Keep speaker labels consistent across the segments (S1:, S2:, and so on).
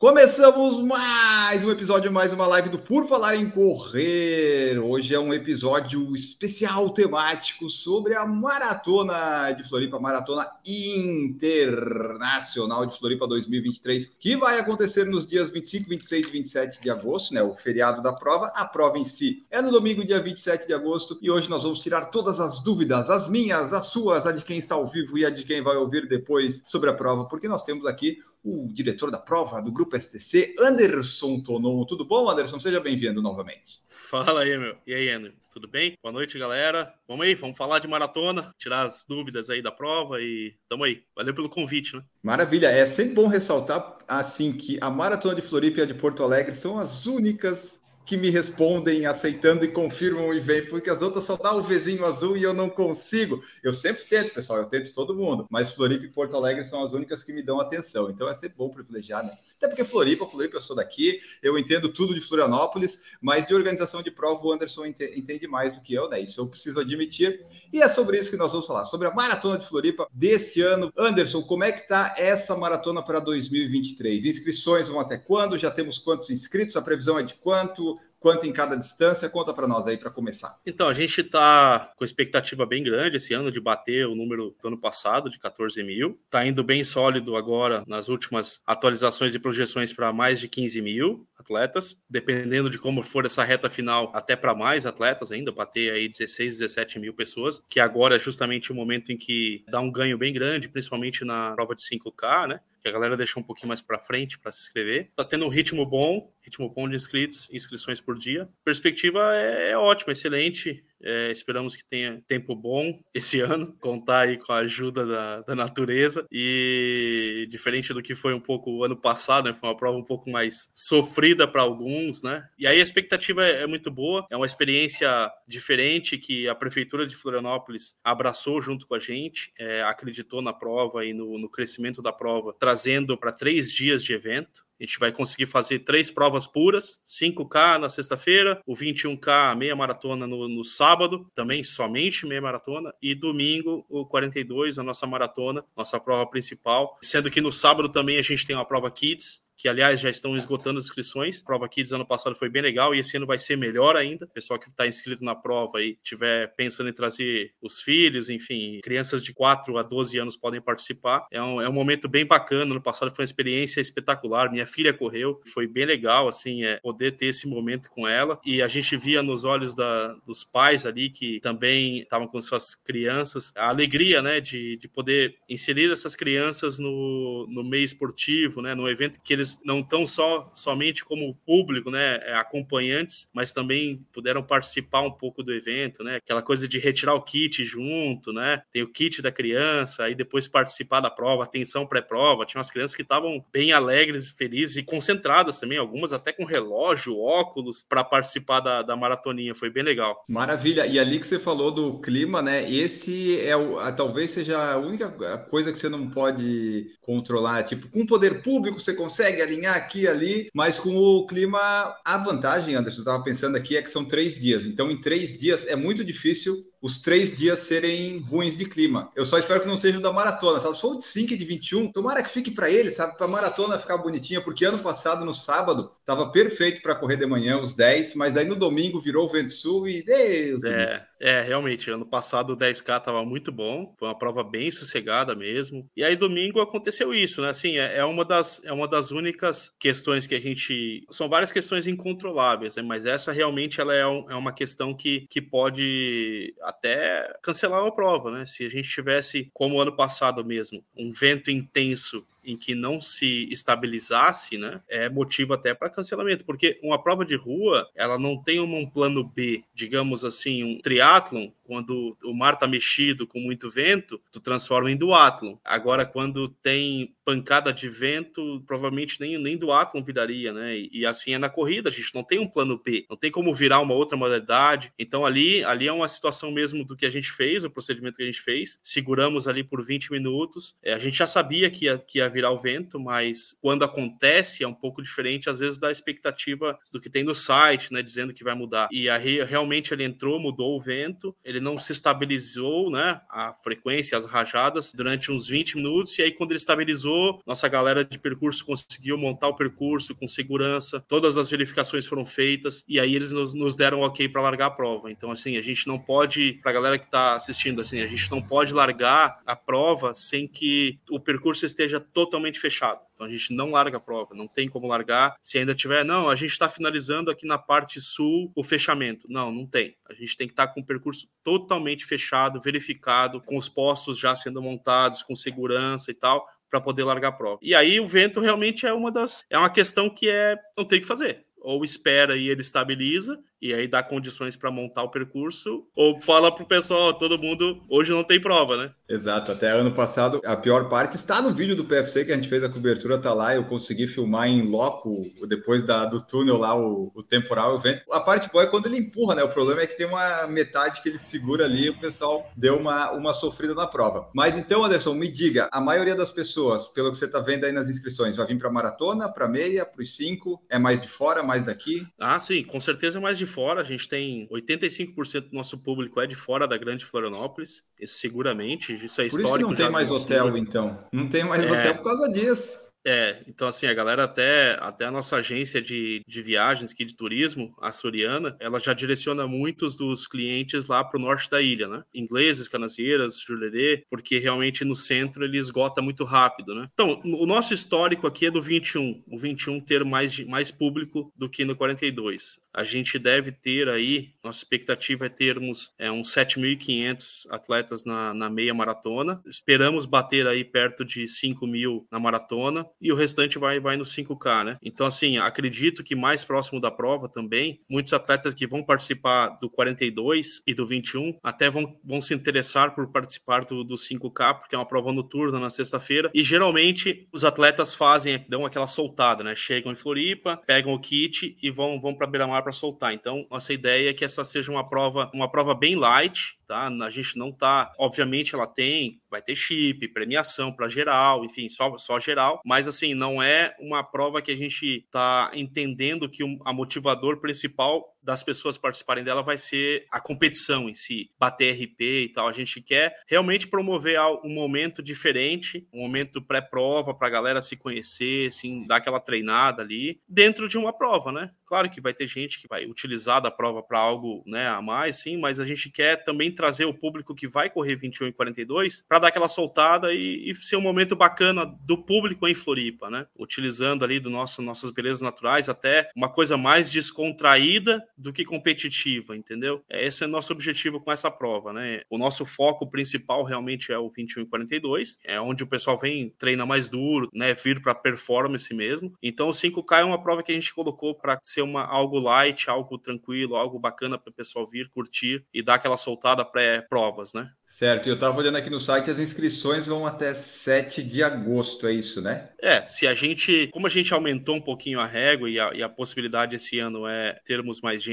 S1: Começamos mais um episódio, mais uma live do Por Falar em Correr. Hoje é um episódio especial temático sobre a maratona de Floripa, maratona internacional de Floripa 2023, que vai acontecer nos dias 25, 26 e 27 de agosto, né? O feriado da prova. A prova em si é no domingo, dia 27 de agosto, e hoje nós vamos tirar todas as dúvidas, as minhas, as suas, a de quem está ao vivo e a de quem vai ouvir depois sobre a prova, porque nós temos aqui o diretor da prova do Grupo STC, Anderson Tonon. Tudo bom, Anderson? Seja bem-vindo novamente.
S2: Fala aí, meu. E aí, André? Tudo bem? Boa noite, galera. Vamos aí, vamos falar de maratona, tirar as dúvidas aí da prova e tamo aí. Valeu pelo convite, né?
S1: Maravilha. É sempre bom ressaltar, assim, que a Maratona de Floripa e a de Porto Alegre são as únicas que me respondem aceitando e confirmam e vêm, porque as outras só dá o vizinho azul e eu não consigo. Eu sempre tento, pessoal, eu tento todo mundo, mas Floripa e Porto Alegre são as únicas que me dão atenção. Então é sempre bom privilegiar, né? Até porque Floripa, Floripa, eu sou daqui, eu entendo tudo de Florianópolis, mas de organização de prova o Anderson entende mais do que eu, né? Isso eu preciso admitir. E é sobre isso que nós vamos falar, sobre a maratona de Floripa deste ano. Anderson, como é que tá essa maratona para 2023? Inscrições vão até quando? Já temos quantos inscritos? A previsão é de quanto? Quanto em cada distância? Conta para nós aí para começar.
S2: Então, a gente está com expectativa bem grande esse ano de bater o número do ano passado, de 14 mil. Está indo bem sólido agora nas últimas atualizações e projeções para mais de 15 mil atletas, dependendo de como for essa reta final, até para mais atletas ainda, bater aí 16, 17 mil pessoas, que agora é justamente o momento em que dá um ganho bem grande, principalmente na prova de 5K, né? Que a galera deixou um pouquinho mais para frente para se inscrever. Tá tendo um ritmo bom, ritmo bom de inscritos, inscrições por dia. Perspectiva é, é ótima, excelente. É, esperamos que tenha tempo bom esse ano, contar aí com a ajuda da, da natureza. E diferente do que foi um pouco o ano passado, né, foi uma prova um pouco mais sofrida para alguns, né? E aí a expectativa é, é, muito boa, é uma experiência diferente que a Prefeitura de Florianópolis abraçou junto com a gente, é, acreditou na prova e no, no crescimento da prova, trazendo para três dias de evento. A gente vai conseguir fazer três provas puras: 5K na sexta-feira, o 21K meia maratona no, no, sábado, também somente meia maratona, e domingo o 42, a nossa maratona, nossa prova principal. Sendo que no sábado também a gente tem uma prova Kids, que aliás já estão esgotando as inscrições. A prova Kids ano passado foi bem legal e esse ano vai ser melhor ainda. O pessoal que está inscrito na prova e tiver pensando em trazer os filhos, enfim, crianças de 4 a 12 anos podem participar. É um, é um momento bem bacana. No passado foi uma experiência espetacular. Minha filha correu, foi bem legal, assim, é, poder ter esse momento com ela. E a gente via nos olhos da, dos pais ali que também estavam com suas crianças a alegria, né, de, de poder inserir essas crianças no, no meio esportivo, né, no evento que eles não estão só somente como público, né, é, acompanhantes, mas também puderam participar um pouco do evento, né? Aquela coisa de retirar o kit junto, né? Tem o kit da criança, aí depois participar da prova, atenção pré-prova. Tinha umas crianças que estavam bem alegres, felizes e concentradas também, algumas até com relógio, óculos, para participar da, da maratoninha. Foi bem legal.
S1: Maravilha. E ali que você falou do clima, né? Esse é o, talvez seja a única coisa que você não pode controlar. Tipo, com o poder público você consegue consegue alinhar aqui e ali, mas com o clima, a vantagem, Anderson, eu estava pensando aqui, é que são três dias. Então, em três dias é muito difícil os três dias serem ruins de clima. Eu só espero que não seja da maratona, sabe? For o de 5 e de 21, tomara que fique para ele, sabe? Para a maratona ficar bonitinha, porque ano passado, no sábado, estava perfeito para correr de manhã, os 10, mas aí no domingo virou o vento sul e Deus.
S2: É, é, realmente, ano passado o 10K estava muito bom, foi uma prova bem sossegada mesmo. E aí domingo aconteceu isso, né? Assim, é, é, uma, das, é uma das únicas questões que a gente. São várias questões incontroláveis, né? Mas essa realmente ela é, um, é uma questão que, que pode até cancelar uma prova, né? Se a gente tivesse, como ano passado mesmo, um vento intenso em que não se estabilizasse, né, é motivo até para cancelamento, porque uma prova de rua, ela não tem um plano B, digamos assim, um triatlon, quando o mar tá mexido com muito vento, tu transforma em duatlon. Agora, quando tem pancada de vento, provavelmente nem, nem duatlon viraria, né? E, e, assim é na corrida, a gente não tem um plano B, não tem como virar uma outra modalidade. Então ali, ali é uma situação mesmo do que a gente fez, o procedimento que a gente fez. Seguramos ali por 20 minutos. É, a gente já sabia que ia, que ia virar o vento, mas quando acontece é um pouco diferente, às vezes, da expectativa do que tem no site, né? Dizendo que vai mudar. E aí realmente ele entrou, mudou o vento, ele não se estabilizou, né? A frequência, as rajadas, durante uns 20 minutos, e aí quando ele estabilizou, nossa galera de percurso conseguiu montar o percurso com segurança, todas as verificações foram feitas, e aí eles nos, nos deram ok para largar a prova. Então, assim, a gente não pode, para a galera que está assistindo, assim, a gente não pode largar a prova sem que o percurso esteja totalmente fechado. Então a gente não larga a prova, não tem como largar. Se ainda tiver, não, a gente está finalizando aqui na parte sul o fechamento. Não, não tem. A gente tem que estar tá com o percurso totalmente fechado, verificado, com os postos já sendo montados, com segurança e tal, para poder largar a prova. E aí o vento realmente é uma das é uma questão que é não tem que fazer ou espera e ele estabiliza, e aí dá condições para montar o percurso, ou fala pro pessoal, todo mundo, hoje não tem prova, né?
S1: Exato, até ano passado a pior parte está no vídeo do PFC que a gente fez a cobertura, tá lá, eu consegui filmar em loco, depois da, do túnel lá, o, o temporal, o vento. A parte boa é quando ele empurra, né? O problema é que tem uma metade que ele segura ali e o pessoal deu uma, uma sofrida na prova. Mas então, Anderson, me diga, a maioria das pessoas, pelo que você tá vendo aí nas inscrições, vai vir para maratona, para meia, para os cinco, é mais de fora, mais daqui?
S2: Ah, sim, com certeza é mais de fora. A gente tem 85% do nosso público é de fora da Grande Florianópolis, isso seguramente. Isso é
S1: por
S2: histórico.
S1: Por isso não tem mais hotel, então. Não tem mais é... hotel por causa disso.
S2: É, então assim, a galera até, até a nossa agência de, de viagens aqui de turismo, a Soriana, ela já direciona muitos dos clientes lá para o norte da ilha, né? Ingleses, canasieiras, Jurerê, porque realmente no centro ele esgota muito rápido, né? Então, o nosso histórico aqui é do 21, o 21 ter mais, mais público do que no 42. A gente deve ter aí, nossa expectativa é termos é, uns 7.500 atletas na, na meia maratona. Esperamos bater aí perto de 5 mil na maratona e o restante vai, vai no 5K, né? Então, assim, acredito que mais próximo da prova também, muitos atletas que vão participar do 42 e do 21 até vão, vão se interessar por participar do, do 5K, porque é uma prova noturna na sexta-feira. E geralmente os atletas fazem, dão aquela soltada, né? Chegam em Floripa, pegam o kit e vão, vão para Beira-Mar para soltar. Então, nossa ideia é que essa seja uma prova, uma prova bem light, tá? A gente não tá, obviamente ela tem, vai ter chip, premiação para geral, enfim, só, só geral, mas assim, não é uma prova que a gente tá entendendo que a motivador principal das pessoas participarem dela vai ser a competição em si, bater RP e tal. A gente quer realmente promover um momento diferente, um momento pré-prova para a galera se conhecer, assim, dar aquela treinada ali, dentro de uma prova, né? Claro que vai ter gente que vai utilizar da prova para algo né, a mais, sim, mas a gente quer também trazer o público que vai correr 21 e 42 para dar aquela soltada e, e, ser um momento bacana do público em Floripa, né? Utilizando ali do nosso nossas belezas naturais até uma coisa mais descontraída do que competitiva, entendeu? Esse é o nosso objetivo com essa prova, né? O nosso foco principal realmente é o 21 e 42, é onde o pessoal vem treina mais duro, né, vir para performance mesmo. Então o 5K é uma prova que a gente colocou para ser uma algo light, algo tranquilo, algo bacana para o pessoal vir curtir e dar aquela soltada pré-provas, né?
S1: Certo. Eu estava olhando aqui no site, as inscrições vão até 7 de agosto, é isso, né?
S2: É, se a gente, como a gente aumentou um pouquinho a régua e a, e a possibilidade esse ano é termos mais gente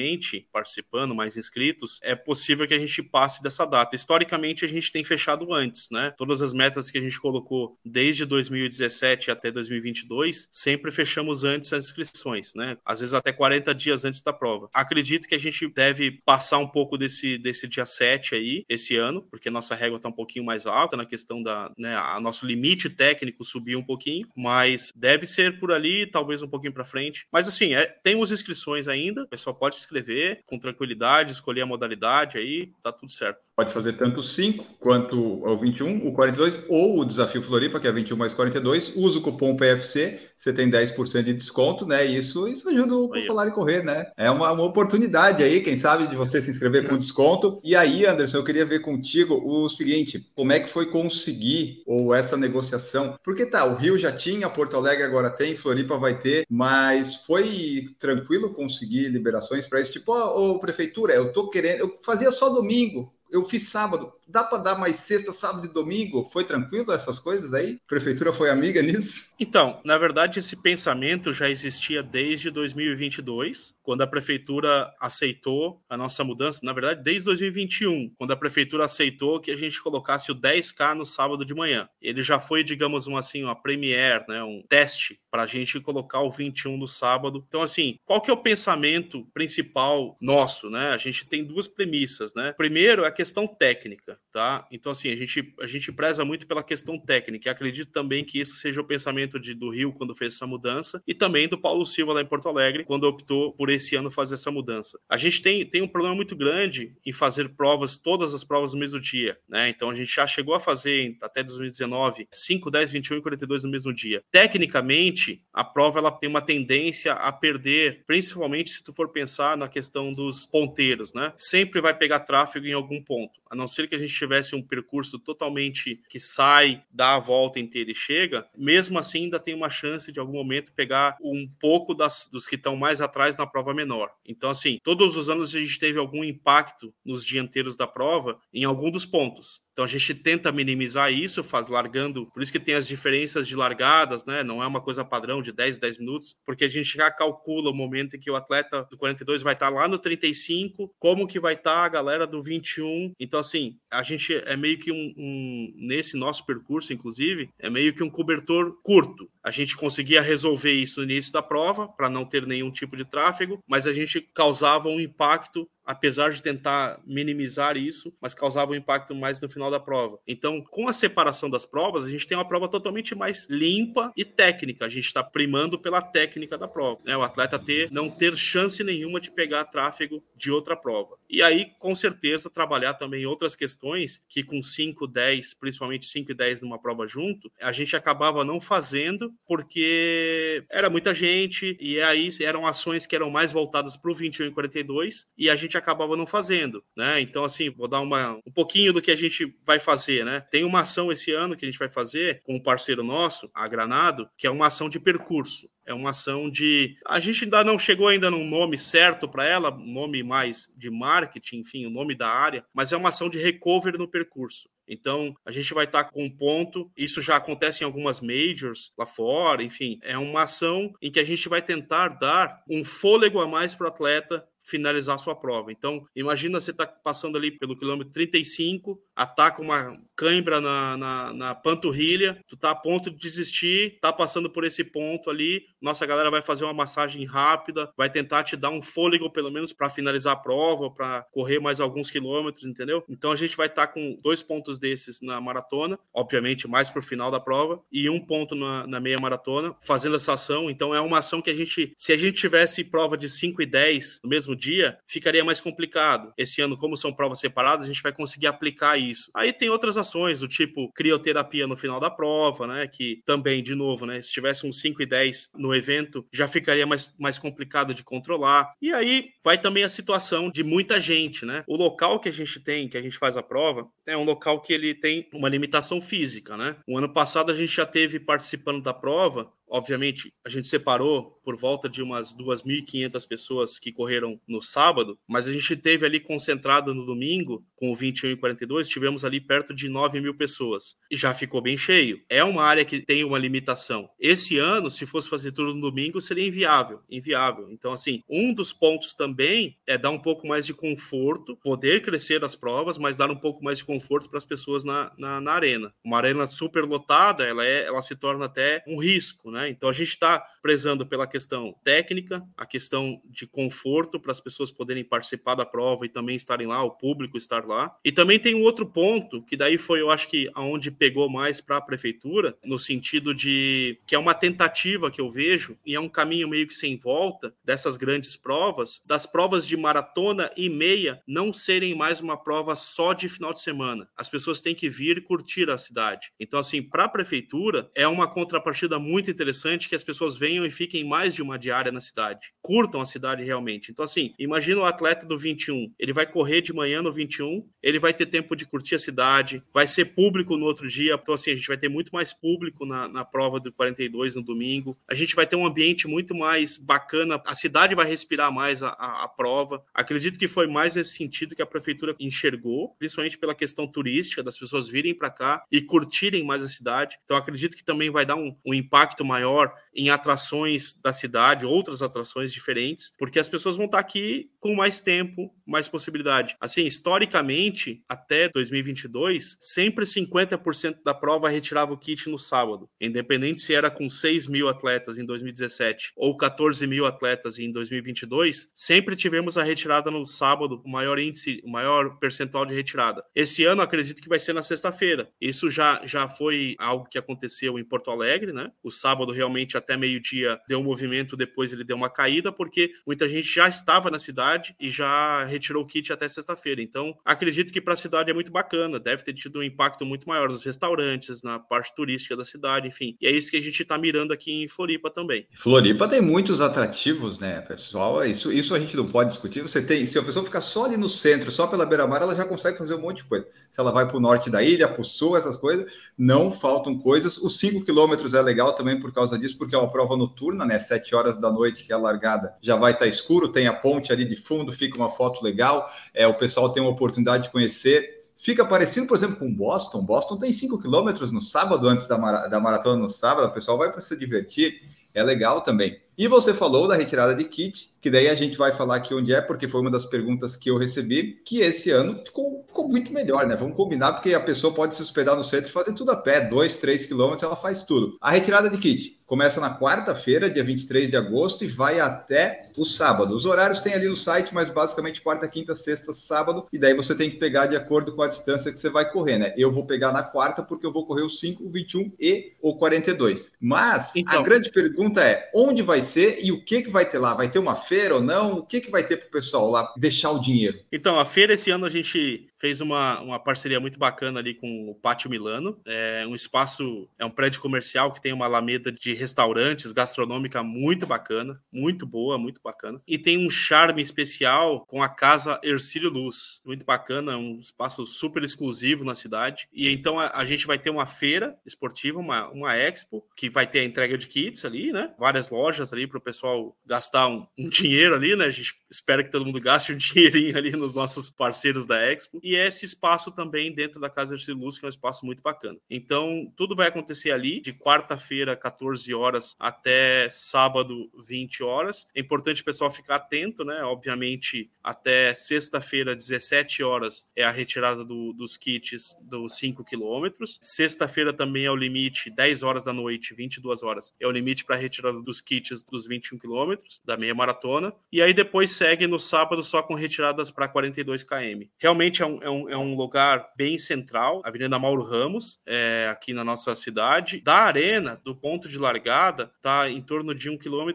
S2: participando, mais inscritos, é possível que a gente passe dessa data. Historicamente, a gente tem fechado antes, né? Todas as metas que a gente colocou desde 2017 até 2022, sempre fechamos antes as inscrições, né? Às vezes até 40 dias antes da prova. Acredito que a gente deve passar um pouco desse, desse dia 7 aí, esse ano, porque nossa régua está um pouquinho mais alta na questão da, né, a nosso limite técnico subiu um pouquinho, mas deve ser por ali, talvez um pouquinho para frente. Mas assim, é, temos inscrições ainda, o pessoal pode pode escrever com tranquilidade, escolher a modalidade aí, tá tudo certo.
S1: Pode fazer tanto o 5 quanto o 21, o 42 ou o desafio Floripa, que é 21 mais 42. Usa o cupom PFC, você tem 10% de desconto, né? Isso, isso ajuda o falar e correr, né? É uma, uma oportunidade aí, quem sabe, de você se inscrever com desconto. E aí, Anderson, eu queria ver contigo o seguinte: como é que foi conseguir ou essa negociação? Porque tá, o Rio já tinha, Porto Alegre agora tem, Floripa vai ter, mas foi tranquilo conseguir liberações para esse tipo, ô, oh, prefeitura, eu tô querendo, eu fazia só domingo, eu fiz sábado. Dá para dar mais sexta, sábado e domingo? Foi tranquilo essas coisas aí? A prefeitura foi amiga nisso?
S2: Então, na verdade, esse pensamento já existia desde 2022, quando a prefeitura aceitou a nossa mudança. Na verdade, desde 2021, quando a prefeitura aceitou que a gente colocasse o 10K no sábado de manhã. Ele já foi, digamos assim, uma premiere, né, um teste para a gente colocar o 21 no sábado. Então, assim, qual que é o pensamento principal nosso, né? A gente tem duas premissas, né? Primeiro é a questão técnica, tá? Então, assim, a gente, a gente preza muito pela questão técnica. Acredito também que isso seja o pensamento de, do Rio quando fez essa mudança e também do Paulo Silva lá em Porto Alegre quando optou por esse ano fazer essa mudança. A gente tem, tem um problema muito grande em fazer provas, todas as provas no mesmo dia, né? Então, a gente já chegou a fazer até 2019 5, 10, 21 e 42 no mesmo dia. Tecnicamente, a prova ela tem uma tendência a perder, principalmente se tu for pensar na questão dos ponteiros, né? Sempre vai pegar tráfego em algum ponto. A não ser que a gente tivesse um percurso totalmente que sai, dá a volta inteira e chega, mesmo assim ainda tem uma chance de algum momento pegar um pouco das, dos que estão mais atrás na prova menor. Então, assim, todos os anos a gente teve algum impacto nos dianteiros da prova em algum dos pontos. Então a gente tenta minimizar isso, faz largando, por isso que tem as diferenças de largadas, né? Não é uma coisa padrão de 10, 10 minutos, porque a gente já calcula o momento em que o atleta do 42 vai estar lá no 35, como que vai estar a galera do 21. Então, assim, a gente é meio que um, um nesse nosso percurso, inclusive, é meio que um cobertor curto. A gente conseguia resolver isso no início da prova, para não ter nenhum tipo de tráfego, mas a gente causava um impacto apesar de tentar minimizar isso, mas causava um impacto mais no final da prova. Então, com a separação das provas, a gente tem uma prova totalmente mais limpa e técnica. A gente está primando pela técnica da prova, né? O atleta ter não ter chance nenhuma de pegar tráfego de outra prova. E aí, com certeza, trabalhar também outras questões que com 5, 10, principalmente 5 e 10 numa prova junto, a gente acabava não fazendo porque era muita gente e aí eram ações que eram mais voltadas para o 21 e 42 e a gente acabava não fazendo, né? Então, assim, vou dar uma, um pouquinho do que a gente vai fazer, né? Tem uma ação esse ano que a gente vai fazer com um parceiro nosso, a Granado, que é uma ação de percurso. É uma ação de. A gente ainda não chegou ainda num nome certo para ela, nome mais de marketing, enfim, o nome da área, mas é uma ação de recover no percurso. Então, a gente vai estar tá com um ponto, isso já acontece em algumas majors lá fora, enfim, é uma ação em que a gente vai tentar dar um fôlego a mais para o atleta finalizar sua prova. Então, imagina você tá passando ali pelo quilômetro 35, ataca uma cãibra na, na, na, panturrilha, tu tá a ponto de desistir, tá passando por esse ponto ali, nossa galera vai fazer uma massagem rápida, vai tentar te dar um fôlego pelo menos para finalizar a prova, para correr mais alguns quilômetros, entendeu? Então a gente vai estar tá com dois pontos desses na maratona, obviamente mais pro final da prova, e um ponto na, na meia maratona, fazendo essa ação. Então é uma ação que a gente, se a gente tivesse prova de 5 e 10 no mesmo dia, ficaria mais complicado. Esse ano, como são provas separadas, a gente vai conseguir aplicar isso. Aí tem outras ações, do tipo crioterapia no final da prova, né? Que também, de novo, né? Se tivesse um 5 e 10 no evento, já ficaria mais, mais complicado de controlar. E aí vai também a situação de muita gente, né? O local que a gente tem, que a gente faz a prova, é um local que ele tem uma limitação física, né? O ano passado a gente já teve participando da prova Obviamente, a gente separou por volta de umas 2.500 pessoas que correram no sábado, mas a gente teve ali concentrado no domingo, com o 21 e 42, tivemos ali perto de 9 mil pessoas. E já ficou bem cheio. É uma área que tem uma limitação. Esse ano, se fosse fazer tudo no domingo, seria inviável. Inviável. Então, assim, um dos pontos também é dar um pouco mais de conforto, poder crescer as provas, mas dar um pouco mais de conforto para as pessoas na, na, na, arena. Uma arena super lotada, ela, é, ela se torna até um risco, né? Né? Então a gente está prezando pela questão técnica, a questão de conforto para as pessoas poderem participar da prova e também estarem lá, o público estar lá. E também tem um outro ponto que daí foi, eu acho que aonde pegou mais para a prefeitura, no sentido de que é uma tentativa que eu vejo e é um caminho meio que sem volta dessas grandes provas, das provas de maratona e meia não serem mais uma prova só de final de semana. As pessoas têm que vir curtir a cidade. Então, assim, para a prefeitura, é uma contrapartida muito interessante que as pessoas venham e fiquem mais de uma diária na cidade. Curtam a cidade realmente. Então, assim, imagina o atleta do 21. Ele vai correr de manhã no 21, ele vai ter tempo de curtir a cidade, vai ser público no outro dia. Então, assim, a gente vai ter muito mais público na, na prova do 42 no domingo. A gente vai ter um ambiente muito mais bacana. A cidade vai respirar mais a, a, a prova. Acredito que foi mais nesse sentido que a prefeitura enxergou, principalmente pela questão turística, das pessoas virem para cá e curtirem mais a cidade. Então, acredito que também vai dar um, um impacto maior em atrações da cidade, outras atrações diferentes, porque as pessoas vão estar aqui com mais tempo, mais possibilidade. Assim, historicamente, até 2022, sempre 50% da prova retirava o kit no sábado, independente se era com 6 mil atletas em 2017 ou 14 mil atletas em 2022, sempre tivemos a retirada no sábado, o maior índice, o maior percentual de retirada. Esse ano, acredito que vai ser na sexta-feira. Isso já, já foi algo que aconteceu em Porto Alegre, né? O sábado, realmente, até meio-dia, deu um movimento, depois ele deu uma caída, porque muita gente já estava na cidade e já retirou o kit até sexta-feira. Então, acredito que para a cidade é muito bacana, deve ter tido um impacto muito maior nos restaurantes, na parte turística da cidade, enfim. E é isso que a gente está mirando aqui em Floripa também.
S1: Floripa tem muitos atrativos, né, pessoal? Isso, isso a gente não pode discutir. Você tem, se a pessoa ficar só ali no centro, só pela beira-mar, ela já consegue fazer um monte de coisa. Se ela vai para o norte da ilha, para o sul, essas coisas, não faltam coisas. Os 5 quilômetros é legal também por causa disso, porque é uma prova noturna, né? 7 horas da noite que é a largada já vai estar tá escuro, tem a ponte ali de fundo, fica uma foto legal. É, o pessoal tem uma oportunidade de conhecer fica parecido, por exemplo, com Boston. Boston tem 5 quilômetros no sábado, antes da, mara da maratona no sábado, o pessoal vai para se divertir, é legal também. E você falou da retirada de kit, que daí a gente vai falar aqui onde é, porque foi uma das perguntas que eu recebi, que esse ano ficou, ficou muito melhor, né? Vamos combinar, porque a pessoa pode se hospedar no centro e fazer tudo a pé, 2, 3 quilômetros, ela faz tudo. A retirada de kit começa na quarta-feira, dia 23 de agosto, e vai até o sábado. Os horários tem ali no site, mas basicamente quarta, quinta, sexta, sábado, e daí você tem que pegar de acordo com a distância que você vai correr, né? Eu vou pegar na quarta, porque eu vou correr o 5, o 21 e o 42. Mas então, a grande pergunta é: onde vai ser e o que, que vai ter lá? Vai ter uma feira ou não? O que, que vai ter para o pessoal lá deixar o dinheiro?
S2: Então, a feira esse ano a gente fez uma, uma parceria muito bacana ali com o Pátio Milano. É um espaço, é um prédio comercial que tem uma alameda de restaurantes, gastronômica muito bacana, muito boa, muito bacana. E tem um charme especial com a Casa Ercílio Luz, muito bacana, um espaço super exclusivo na cidade. E então a, a gente vai ter uma feira esportiva, uma, uma expo, que vai ter a entrega de kits ali, né? Várias lojas ali para o pessoal gastar um, um dinheiro ali, né? A gente espera que todo mundo gaste um dinheirinho ali nos nossos parceiros da expo e esse espaço também dentro da Casa de Luz, que é um espaço muito bacana. Então, tudo vai acontecer ali, de quarta-feira, 14 horas, até sábado, 20 horas. É importante o pessoal ficar atento, né? Obviamente, até sexta-feira, 17 horas, é a retirada do, dos kits dos 5 quilômetros. Sexta-feira também é o limite, 10 horas da noite, 22 horas, é o limite para a retirada dos kits dos 21 quilômetros, da meia maratona. E aí depois segue no sábado só com retiradas para 42 km. Realmente é um, é um, é um lugar bem central, Avenida Mauro Ramos, é, aqui na nossa cidade. Da arena, do ponto de largada, está em torno de 1,7 km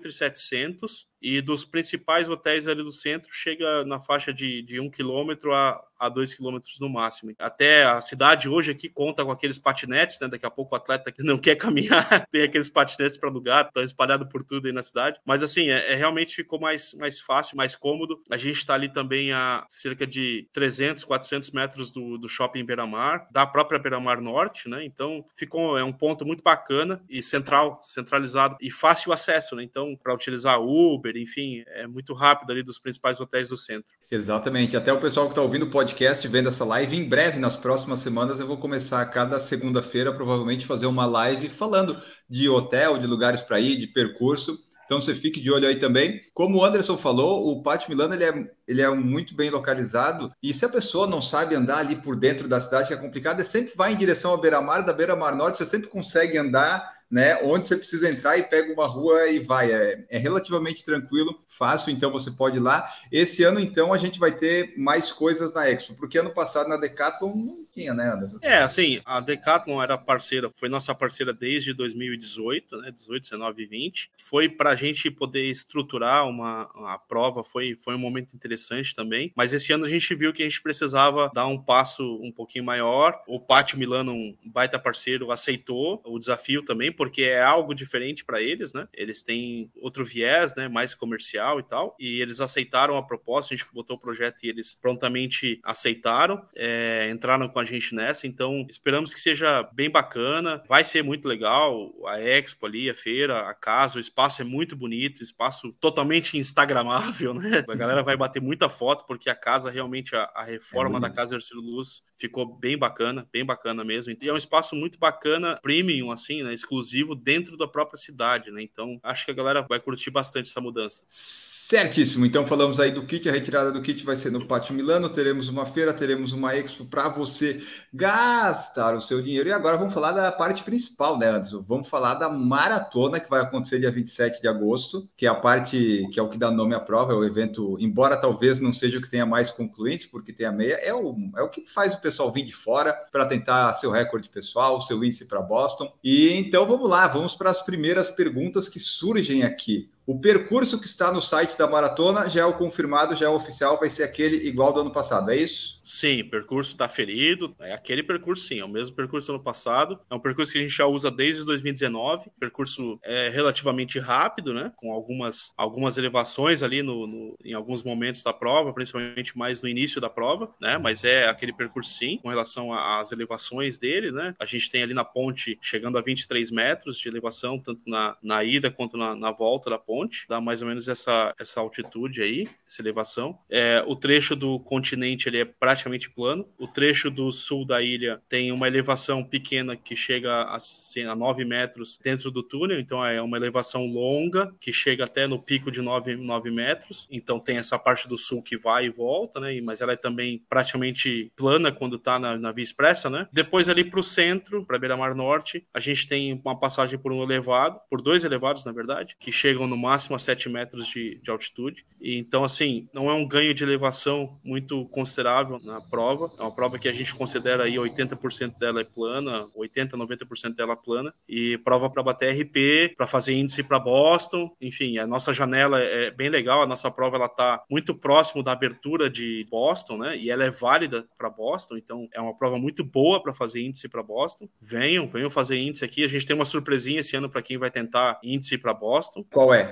S2: e dos principais hotéis ali do centro chega na faixa de, de um quilômetro a, a dois quilômetros no máximo. Até a cidade hoje aqui conta com aqueles patinetes, né? Daqui a pouco o atleta que não quer caminhar tem aqueles patinetes para alugar, estão espalhados por tudo aí na cidade. Mas assim, é, é, realmente ficou mais, mais fácil, mais cômodo. A gente está ali também a cerca de 300, 400 metros do, do shopping Beira-Mar, da própria Beira-Mar Norte, né? Então ficou é um ponto muito bacana e central, centralizado e fácil acesso, né? Então, para utilizar Uber, enfim, é muito rápido ali dos principais hotéis do centro.
S1: Exatamente. Até o pessoal que está ouvindo o podcast, vendo essa live, em breve, nas próximas semanas, eu vou começar cada segunda-feira, provavelmente, fazer uma live falando de hotel, de lugares para ir, de percurso. Então você fique de olho aí também. Como o Anderson falou, o Pátio Milano ele é, ele é muito bem localizado. E se a pessoa não sabe andar ali por dentro da cidade, que é complicado, é sempre vai em direção à beira-mar, da beira-mar norte, você sempre consegue andar né? Onde você precisa entrar e pega uma rua e vai. É, é relativamente tranquilo, fácil, então você pode ir lá. Esse ano, então, a gente vai ter mais coisas na Expo, porque ano passado na Decathlon tinha, né, Anderson?
S2: É, assim, a Decathlon era parceira, foi nossa parceira desde 2018, né? 18, 19 e 20. Foi para a gente poder estruturar uma, uma prova, foi, foi um momento interessante também. Mas esse ano a gente viu que a gente precisava dar um passo um pouquinho maior. O Pátio Milano, um baita parceiro, aceitou o desafio também, porque é algo diferente para eles, né? Eles têm outro viés, né? Mais comercial e tal. E eles aceitaram a proposta, a gente botou o projeto e eles prontamente aceitaram, é, entraram com a gente nessa. Então, esperamos que seja bem bacana. Vai ser muito legal. A Expo ali, a feira, a casa, o espaço é muito bonito, espaço totalmente instagramável, né? A galera vai bater muita foto, porque a casa realmente, a, a reforma é da Casa Ercílio Luz ficou bem bacana, bem bacana mesmo. E é um espaço muito bacana, premium, assim, né? Exclusivo dentro da própria cidade, né? Então, acho que a galera vai curtir bastante essa mudança.
S1: Certíssimo. Então falamos aí do kit, a retirada do kit vai ser no Pátio Milano, teremos uma feira, teremos uma expo para você gastar o seu dinheiro. E agora vamos falar da parte principal, né, Anderson? Vamos falar da maratona que vai acontecer dia 27 de agosto, que é a parte que é o que dá nome à prova, é o evento, embora talvez não seja o que tenha mais concluintes, porque tem a meia, é o, é o que faz o pessoal vir de fora para tentar seu recorde pessoal, seu índice para Boston. E então vamos lá, vamos para as primeiras perguntas que surgem aqui. O percurso que está no site da maratona já é o confirmado, já é o oficial, vai ser aquele igual do ano passado, é isso?
S2: Sim, percurso está ferido, é aquele percurso sim, é o mesmo percurso do ano passado, é um percurso que a gente já usa desde 2019, percurso é relativamente rápido, né, com algumas, algumas elevações ali no, no, em alguns momentos da prova, principalmente mais no início da prova, né, mas é aquele percurso sim, com relação às elevações dele, né, a gente tem ali na ponte chegando a 23 metros de elevação, tanto na, na ida quanto na, na volta da ponte, dá mais ou menos essa, essa altitude aí, essa elevação. É, o trecho do continente ele é praticamente plano. O trecho do sul da ilha tem uma elevação pequena que chega a, assim, a 9 metros dentro do túnel, então é uma elevação longa que chega até no pico de 9, 9 metros. Então tem essa parte do sul que vai e volta, né? Mas ela é também praticamente plana quando está na, na via expressa, né? Depois ali para o centro, para Beira-Mar Norte, a gente tem uma passagem por um elevado, por dois elevados, na verdade, que chegam no máximo a 7 metros de, de altitude. E, então, assim, não é um ganho de elevação muito considerável na prova. É uma prova que a gente considera aí 80% dela é plana, 80, 90% dela é plana. E prova para bater RP, para fazer índice para Boston. Enfim, a nossa janela é bem legal. A nossa prova ela tá muito próximo da abertura de Boston, né? E ela é válida para Boston, então é uma prova muito boa para fazer índice para Boston. Venham, venham fazer índice aqui. A gente tem uma surpresinha esse ano para quem vai tentar índice para Boston.
S1: Qual é?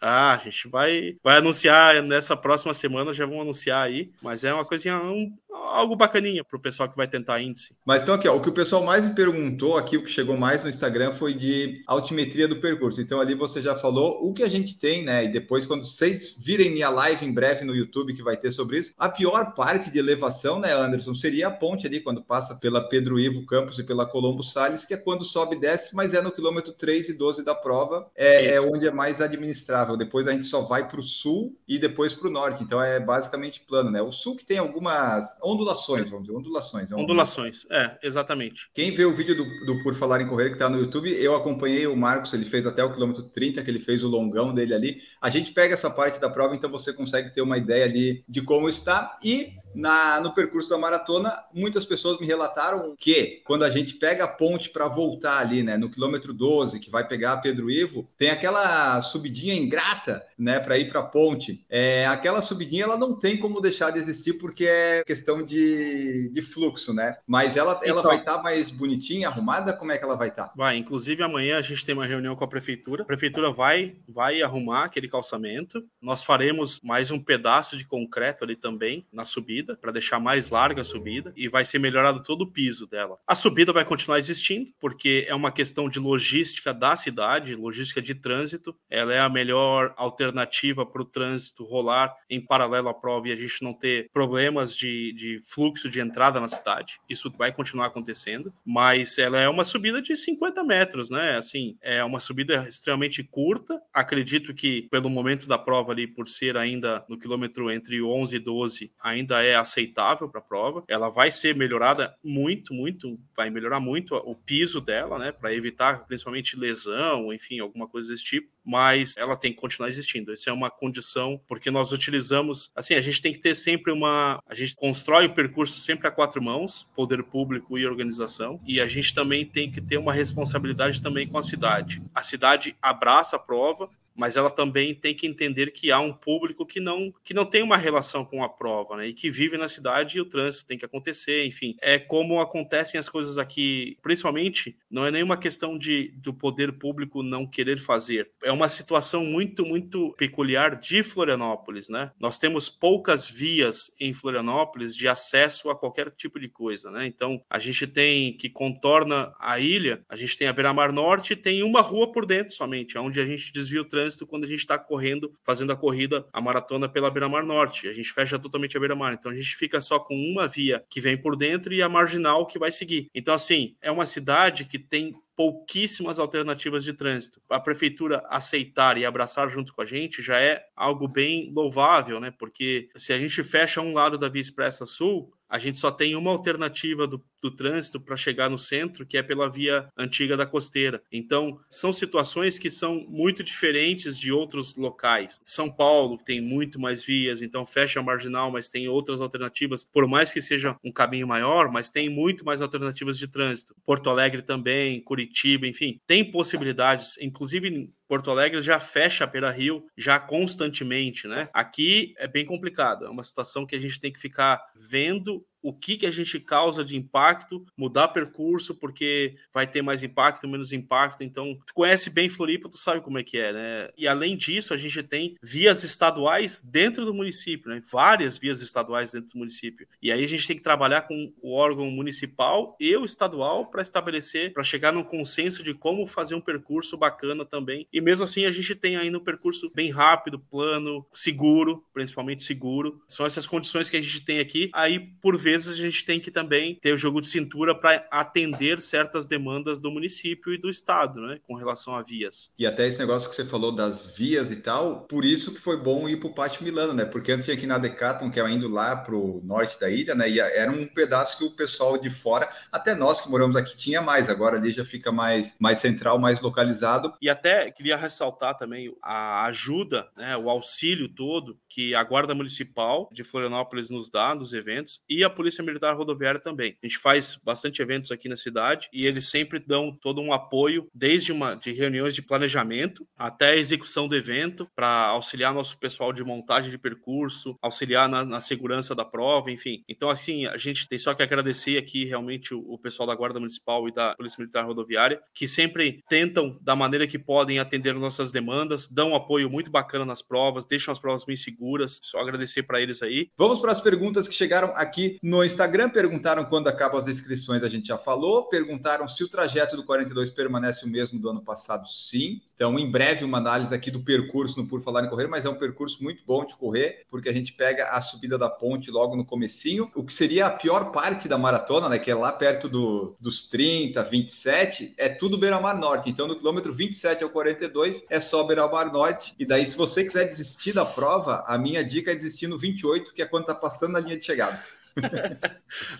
S2: Ah, a gente vai, vai anunciar nessa próxima semana, já vão anunciar aí, mas é uma coisinha, um, algo bacaninha para o pessoal que vai tentar índice.
S1: Mas então aqui, ó, o que o pessoal mais me perguntou aqui, o que chegou mais no Instagram foi de altimetria do percurso. Então ali você já falou o que a gente tem, né? E depois quando vocês virem minha live em breve no YouTube que vai ter sobre isso, a pior parte de elevação, né, Anderson, seria a ponte ali quando passa pela Pedro Ivo Campos e pela Colombo Salles, que é quando sobe e desce, mas é no quilômetro 3 e 12 da prova, é, é onde é mais administrável depois a gente só vai para o sul e depois para o norte. Então é basicamente plano, né? O sul que tem algumas ondulações, vamos dizer, ondulações.
S2: É ondulações, é, exatamente.
S1: Quem vê o vídeo do, do Por Falar em Correr que está no YouTube, eu acompanhei o Marcos, ele fez até o quilômetro 30, que ele fez o longão dele ali. A gente pega essa parte da prova, então você consegue ter uma ideia ali de como está. E na, no percurso da maratona, muitas pessoas me relataram que quando a gente pega a ponte para voltar ali, né, no quilômetro 12, que vai pegar Pedro Ivo, tem aquela subidinha ingrata, né, para ir para a ponte. É, aquela subidinha ela não tem como deixar de existir porque é questão de, de fluxo, né? Mas ela, ela então, vai estar tá mais bonitinha, arrumada? Como é que ela vai estar? Tá?
S2: Vai, inclusive amanhã a gente tem uma reunião com a prefeitura. A prefeitura vai, vai arrumar aquele calçamento. Nós faremos mais um pedaço de concreto ali também na subida subida, para deixar mais larga a subida, e vai ser melhorado todo o piso dela. A subida vai continuar existindo, porque é uma questão de logística da cidade, logística de trânsito. Ela é a melhor alternativa para o trânsito rolar em paralelo à prova e a gente não ter problemas de, de fluxo de entrada na cidade. Isso vai continuar acontecendo, mas ela é uma subida de 50 metros, né? Assim, é uma subida extremamente curta. Acredito que pelo momento da prova ali, por ser ainda no quilômetro entre 11 e 12, ainda é aceitável para a prova. Ela vai ser melhorada muito, muito, vai melhorar muito o piso dela, né? Para evitar principalmente lesão, enfim, alguma coisa desse tipo mas ela tem que continuar existindo. Isso é uma condição, porque nós utilizamos, assim, a gente tem que ter sempre uma, a gente constrói o percurso sempre a quatro mãos, poder público e organização, e a gente também tem que ter uma responsabilidade também com a cidade. A cidade abraça a prova, mas ela também tem que entender que há um público que não, que não tem uma relação com a prova, né? E que vive na cidade e o trânsito tem que acontecer, enfim. É como acontecem as coisas aqui, principalmente, não é nenhuma questão de do poder público não querer fazer. É uma situação muito, muito peculiar de Florianópolis, né? Nós temos poucas vias em Florianópolis de acesso a qualquer tipo de coisa, né? Então, a gente tem que contorna a ilha, a gente tem a Beira-Mar Norte e tem uma rua por dentro somente, onde a gente desvia o trânsito quando a gente está correndo, fazendo a corrida, a maratona pela Beira-Mar Norte. A gente fecha totalmente a Beira-Mar. Então a gente fica só com uma via que vem por dentro e a marginal que vai seguir. Então, assim, é uma cidade que tem pouquíssimas alternativas de trânsito. A prefeitura aceitar e abraçar junto com a gente já é algo bem louvável, né? Porque se a gente fecha um lado da Via Expressa Sul, a gente só tem uma alternativa do, do trânsito para chegar no centro, que é pela via antiga da costeira. Então, são situações que são muito diferentes de outros locais. São Paulo tem muito mais vias, então fecha a marginal, mas tem outras alternativas, por mais que seja um caminho maior, mas tem muito mais alternativas de trânsito. Porto Alegre também, Curitiba, enfim, tem possibilidades, inclusive Porto Alegre já fecha a Beira Rio já constantemente, né? Aqui é bem complicado, é uma situação que a gente tem que ficar vendo o que, que a gente causa de impacto, mudar percurso, porque vai ter mais impacto, menos impacto. Então, tu conhece bem Floripa, tu sabe como é que é, né? E além disso, a gente tem vias estaduais dentro do município, né? Várias vias estaduais dentro do município. E aí a gente tem que trabalhar com o órgão municipal e o estadual para estabelecer, para chegar num consenso de como fazer um percurso bacana também. E mesmo assim, a gente tem ainda um percurso bem rápido, plano, seguro, principalmente seguro. São essas condições que a gente tem aqui. Aí, por vezes, vezes a gente tem que também ter o jogo de cintura para atender certas demandas do município e do estado, né, com relação a vias.
S1: E até esse negócio que você falou das vias e tal, por isso que foi bom ir para o Pátio Milano, né? Porque antes tinha aqui na Decathlon, que é indo lá para o norte da ilha, né? E era um pedaço que o pessoal de fora, até nós que moramos aqui, tinha mais. Agora ali já fica mais, mais central, mais localizado.
S2: E até queria ressaltar também a ajuda, né, o auxílio todo que a Guarda Municipal de Florianópolis nos dá nos eventos e a Polícia Militar Rodoviária também. A gente faz bastante eventos aqui na cidade e eles sempre dão todo um apoio, desde uma de reuniões de planejamento até a execução do evento, para auxiliar nosso pessoal de montagem de percurso, auxiliar na, na, segurança da prova, enfim. Então, assim, a gente tem só que agradecer aqui realmente o, o pessoal da Guarda Municipal e da Polícia Militar Rodoviária, que sempre tentam, da maneira que podem, atender nossas demandas, dão um apoio muito bacana nas provas, deixam as provas bem seguras. Só agradecer para eles aí.
S1: Vamos para as perguntas que chegaram aqui no Instagram perguntaram quando acabam as inscrições, a gente já falou. Perguntaram se o trajeto do 42 permanece o mesmo do ano passado. Sim. Então, em breve, uma análise aqui do percurso no Por Falar em Correr, mas é um percurso muito bom de correr, porque a gente pega a subida da ponte logo no comecinho, o que seria a pior parte da maratona, né, que é lá perto do, dos 30, 27, é tudo Beira-Mar Norte. Então, no quilômetro 27 ao 42, é só Beira-Mar Norte. E daí, se você quiser desistir da prova, a minha dica é desistir no 28, que é quando tá passando na linha de chegada.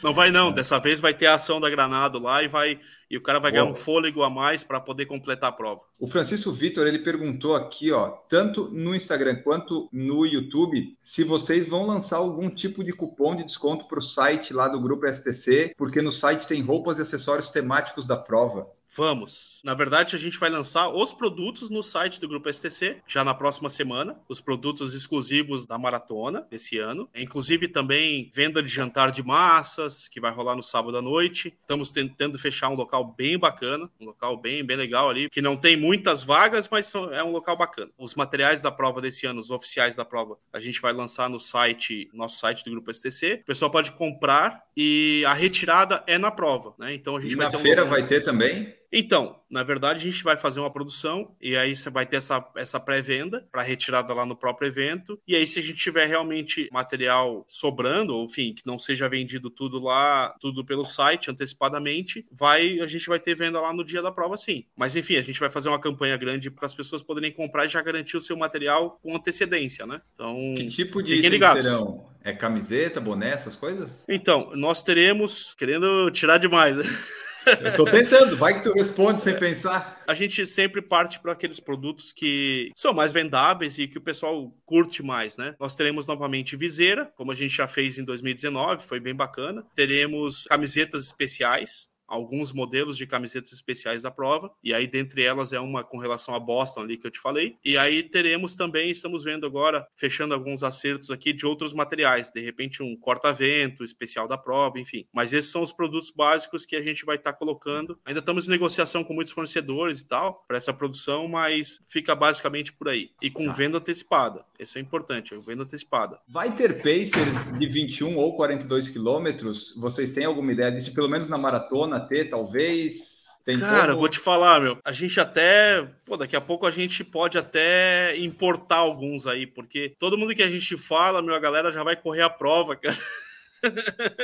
S2: Não vai não, dessa vez vai ter a ação da Granado lá e vai e o cara vai ganhar um fôlego a mais para poder completar a prova.
S1: O Francisco Vitor, ele perguntou aqui, ó, tanto no Instagram quanto no YouTube, se vocês vão lançar algum tipo de cupom de desconto para o site lá do grupo STC, porque no site tem roupas e acessórios temáticos da prova.
S2: Vamos. Na verdade, a gente vai lançar os produtos no site do Grupo STC já na próxima semana, os produtos exclusivos da maratona esse ano. Inclusive também venda de jantar de massas, que vai rolar no sábado à noite. Estamos tentando fechar um local bem bacana, um local bem, bem legal ali, que não tem muitas vagas, mas são, é um local bacana. Os materiais da prova desse ano, os oficiais da prova, a gente vai lançar no site, nosso site do Grupo STC. O pessoal pode comprar e a retirada é na prova, né? Então a gente
S1: e
S2: vai
S1: na feira um... vai ter também?
S2: Então, na verdade, a gente vai fazer uma produção e aí você vai ter essa, essa pré-venda para retirada lá no próprio evento. E aí, se a gente tiver realmente material sobrando, ou enfim, que não seja vendido tudo lá, tudo pelo site antecipadamente, vai a gente vai ter venda lá no dia da prova, sim. Mas enfim, a gente vai fazer uma campanha grande para as pessoas poderem comprar e já garantir o seu material com antecedência, né?
S1: Então, que tipo de itens serão? É camiseta, boné, essas coisas?
S2: Então, nós teremos, querendo tirar demais, né?
S1: Eu tô tentando, vai que tu responde sem pensar.
S2: A gente sempre parte para aqueles produtos que são mais vendáveis e que o pessoal curte mais, né? Nós teremos novamente viseira, como a gente já fez em 2019, foi bem bacana. Teremos camisetas especiais, alguns modelos de camisetas especiais da prova, e aí dentre elas é uma com relação a Boston ali que eu te falei. E aí teremos também, estamos vendo agora, fechando alguns acertos aqui de outros materiais, de repente um corta-vento especial da prova, enfim. Mas esses são os produtos básicos que a gente vai estar tá colocando. Ainda estamos em negociação com muitos fornecedores e tal para essa produção, mas fica basicamente por aí. E com tá. venda antecipada. Isso é importante, venda antecipada.
S1: Vai ter pacers de 21 ou 42 quilômetros? Vocês têm alguma ideia disso? Pelo menos na maratona ter, talvez?
S2: Tem Cara, como... vou te falar, meu. A gente até. Pô, daqui a pouco a gente pode até importar alguns aí, porque todo mundo que a gente fala, meu, a galera já vai correr a prova, cara.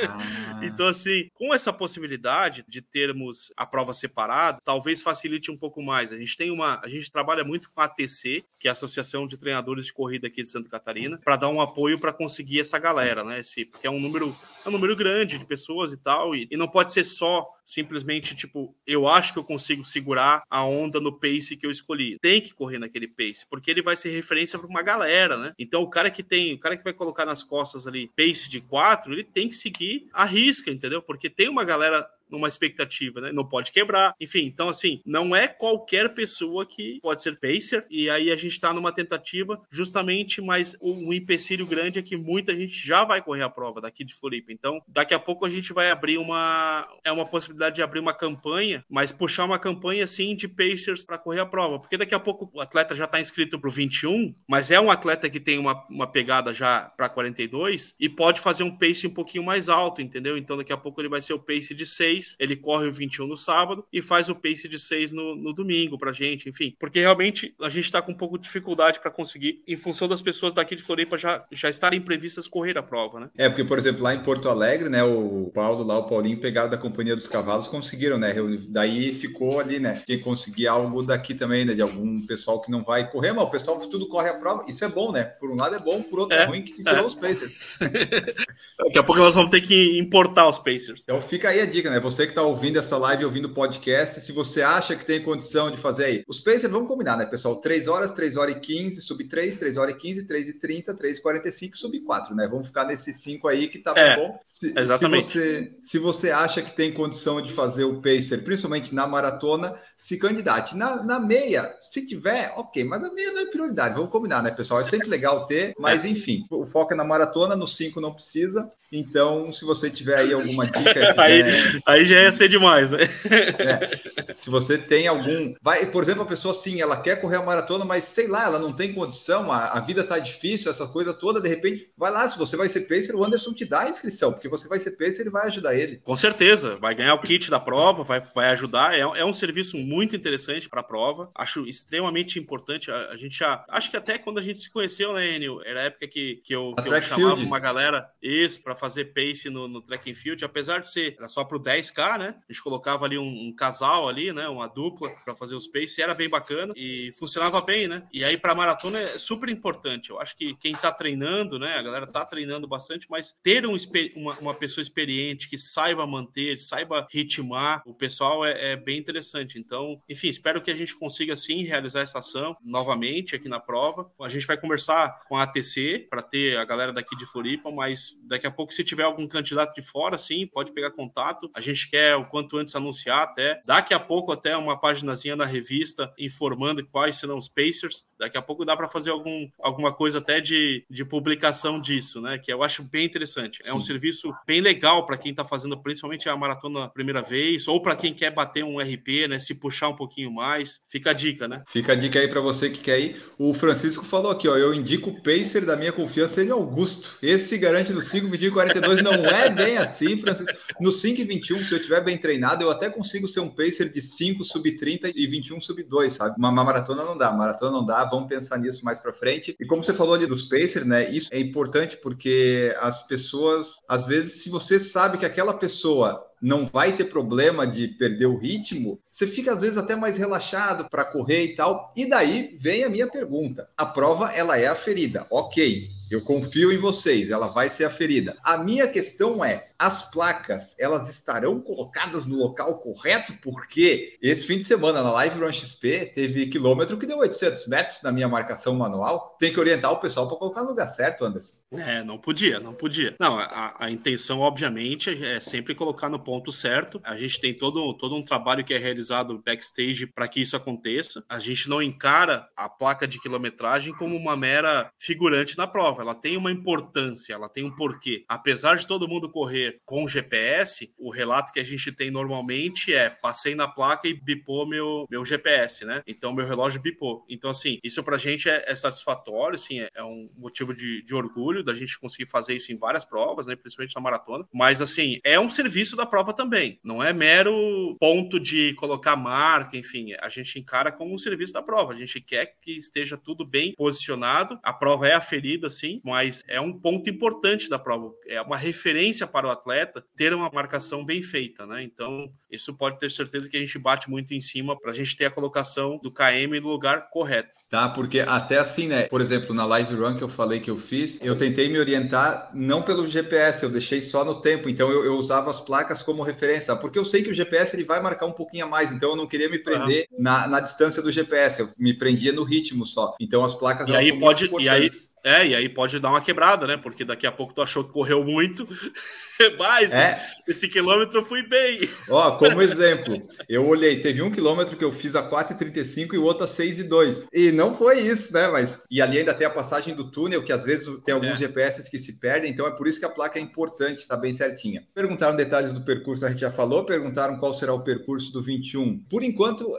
S2: Ah. então, assim, com essa possibilidade de termos a prova separada, talvez facilite um pouco mais. A gente tem uma. A gente trabalha muito com a ATC, que é a Associação de Treinadores de Corrida aqui de Santa Catarina, para dar um apoio para conseguir essa galera, né? Esse, porque é um número, é um número grande de pessoas e tal, e, e não pode ser só simplesmente tipo, eu acho que eu consigo segurar a onda no pace que eu escolhi. Tem que correr naquele pace, porque ele vai ser referência para uma galera, né? Então o cara que tem, o cara que vai colocar nas costas ali pace de 4, ele tem que seguir a risca, entendeu? Porque tem uma galera numa expectativa, né? Não pode quebrar. Enfim, então assim, não é qualquer pessoa que pode ser pacer, e aí a gente está numa tentativa justamente, mas o empecilho grande é que muita gente já vai correr a prova daqui de Floripa. Então, daqui a pouco a gente vai abrir uma é uma possibilidade de abrir uma campanha, mas puxar uma campanha assim de pacers para correr a prova, porque daqui a pouco o atleta já está inscrito para o 21, mas é um atleta que tem uma, uma pegada já para 42 e pode fazer um pace um pouquinho mais alto, entendeu? Então daqui a pouco ele vai ser o pace de 6 6, ele corre o 21 no sábado e faz o pace de 6 no, no domingo pra gente, enfim. Porque realmente a gente tá com um pouco de dificuldade para conseguir, em função das pessoas daqui de Floripa já, já estarem previstas correr a prova, né?
S1: É, porque, por exemplo, lá em Porto Alegre, né, o Paulo lá, o Paulinho pegaram da Companhia dos Cavalos, conseguiram, né? Daí ficou ali, né? Quem conseguir algo daqui também, né? De algum pessoal que não vai correr, mas o pessoal tudo corre a prova. Isso é bom, né? Por um lado é bom, por outro é, é ruim que tirou é. os Pacers.
S2: Daqui a pouco nós vamos ter que importar os Pacers.
S1: Então fica aí a dica, né? Você que está ouvindo essa live, ouvindo o podcast, se você acha que tem condição de fazer aí, os Pacers, vamos combinar, né, pessoal? 3 horas, 3 horas e 15, sub 3, 3 horas e 15, 3 e 30, 3 e 45, sub 4, né? Vamos ficar nesses 5 aí que tá é, bom. Se, exatamente. Se você, se você acha que tem condição de fazer o Pacer, principalmente na maratona, se candidate. Na, na meia, se tiver, ok, mas a meia não é prioridade, vamos combinar, né, pessoal? É sempre legal ter, mas enfim, o foco é na maratona, no 5 não precisa. Então, se você tiver aí alguma dica. Quiser...
S2: aí, aí já ia ser demais, né?
S1: É, se você tem algum. Vai, por exemplo, a pessoa assim, ela quer correr a maratona, mas sei lá, ela não tem condição, a, a vida tá difícil, essa coisa toda, de repente, vai lá, se você vai ser pacer, o Anderson te dá a inscrição, porque você vai ser pacer, ele vai ajudar ele.
S2: Com certeza, vai ganhar o kit da prova, vai, vai ajudar. É, é um serviço muito interessante para a prova. Acho extremamente importante. A, a, gente já. Acho que até quando a gente se conheceu, né, Enio? Era a época que, que eu, que eu chamava field. uma galera isso para fazer pace no, no track and field, apesar de ser era só para o 10K, né? A gente colocava ali um, um casal ali, né? Uma dupla para fazer os pace, era bem bacana e funcionava bem, né? E aí para maratona é super importante. Eu acho que quem está treinando, né? A galera está treinando bastante, mas ter um, uma, uma pessoa experiente que saiba manter, saiba ritmar, o pessoal é, é bem interessante. Então, enfim, espero que a gente consiga sim realizar essa ação novamente aqui na prova. A gente vai conversar com a ATC para ter a galera daqui de Floripa, mas daqui a pouco se tiver algum candidato de fora, sim, pode pegar contato. A gente gente quer o quanto antes anunciar até. Daqui a pouco até uma paginazinha na revista informando quais serão os Pacers. Daqui a pouco dá para fazer algum, alguma coisa até de, de publicação disso, né? Que eu acho bem interessante. Sim. É um serviço bem legal para quem está fazendo principalmente a maratona primeira vez ou para quem quer bater um RP, né? Se puxar um pouquinho mais. Fica a dica, né?
S1: Fica a dica aí para você que quer ir. O Francisco falou aqui, ó, eu indico o Pacer da minha confiança, ele é Augusto. Esse garante no 5,42 não é bem assim, Francisco. No 5 21 se eu estiver bem treinado, eu até consigo ser um pacer de 5 sub 30 e 21 sub 2, sabe? Uma, uma maratona não dá, maratona não dá, vamos pensar nisso mais para frente. E como você falou ali dos pacers, né? Isso é importante porque as pessoas, às vezes, se você sabe que aquela pessoa não vai ter problema de perder o ritmo, você fica às vezes até mais relaxado para correr e tal. E daí vem a minha pergunta. A prova ela é aferida. OK. Eu confio em vocês, ela vai ser aferida. A minha questão é as placas elas estarão colocadas no local correto, porque esse fim de semana na Live Run XP teve quilômetro que deu 800 metros na minha marcação manual. Tem que orientar o pessoal para colocar no lugar certo, Anderson.
S2: É, não podia, não podia. Não, a, a, intenção, obviamente, é sempre colocar no ponto certo. A gente tem todo, todo um trabalho que é realizado backstage para que isso aconteça. A gente não encara a placa de quilometragem como uma mera figurante na prova. Ela tem uma importância, ela tem um porquê. Apesar de todo mundo correr com GPS, o relato que a gente tem normalmente é passei na placa e bipou meu, meu GPS, né? Então meu relógio bipou. Então, assim, isso pra gente é, é satisfatório, assim, é, é um motivo de, de, orgulho da gente conseguir fazer isso em várias provas, né? Principalmente na maratona. Mas, assim, é um serviço da prova também. Não é mero ponto de colocar marca, enfim. A gente encara como um serviço da prova. A gente quer que esteja tudo bem posicionado. A prova é aferida, sim, mas é um ponto importante da prova. É uma referência para o ter uma marcação bem feita, né? Então, isso pode ter certeza que a gente bate muito em cima para a gente ter a colocação do KM no lugar correto.
S1: Tá, porque até assim, né? Por exemplo, na live run que eu falei que eu fiz, eu tentei me orientar não pelo GPS, eu deixei só no tempo. Então eu, eu usava as placas como referência, porque eu sei que o GPS ele vai marcar um pouquinho a mais, então eu não queria me prender uhum. na, na distância do GPS, eu me prendia no ritmo só. Então as placas
S2: e aí pode e aí é, e aí pode dar uma quebrada, né? Porque daqui a pouco tu achou que correu muito, mas é. esse quilômetro eu fui bem.
S1: Ó, como exemplo, eu olhei, teve um quilômetro que eu fiz a 4,35 e o outro a 6,2. E não foi isso, né? Mas e ali ainda tem a passagem do túnel, que às vezes tem alguns é. GPS que se perdem, então é por isso que a placa é importante, tá bem certinha. Perguntaram detalhes do percurso, a gente já falou, perguntaram qual será o percurso do 21. Por enquanto,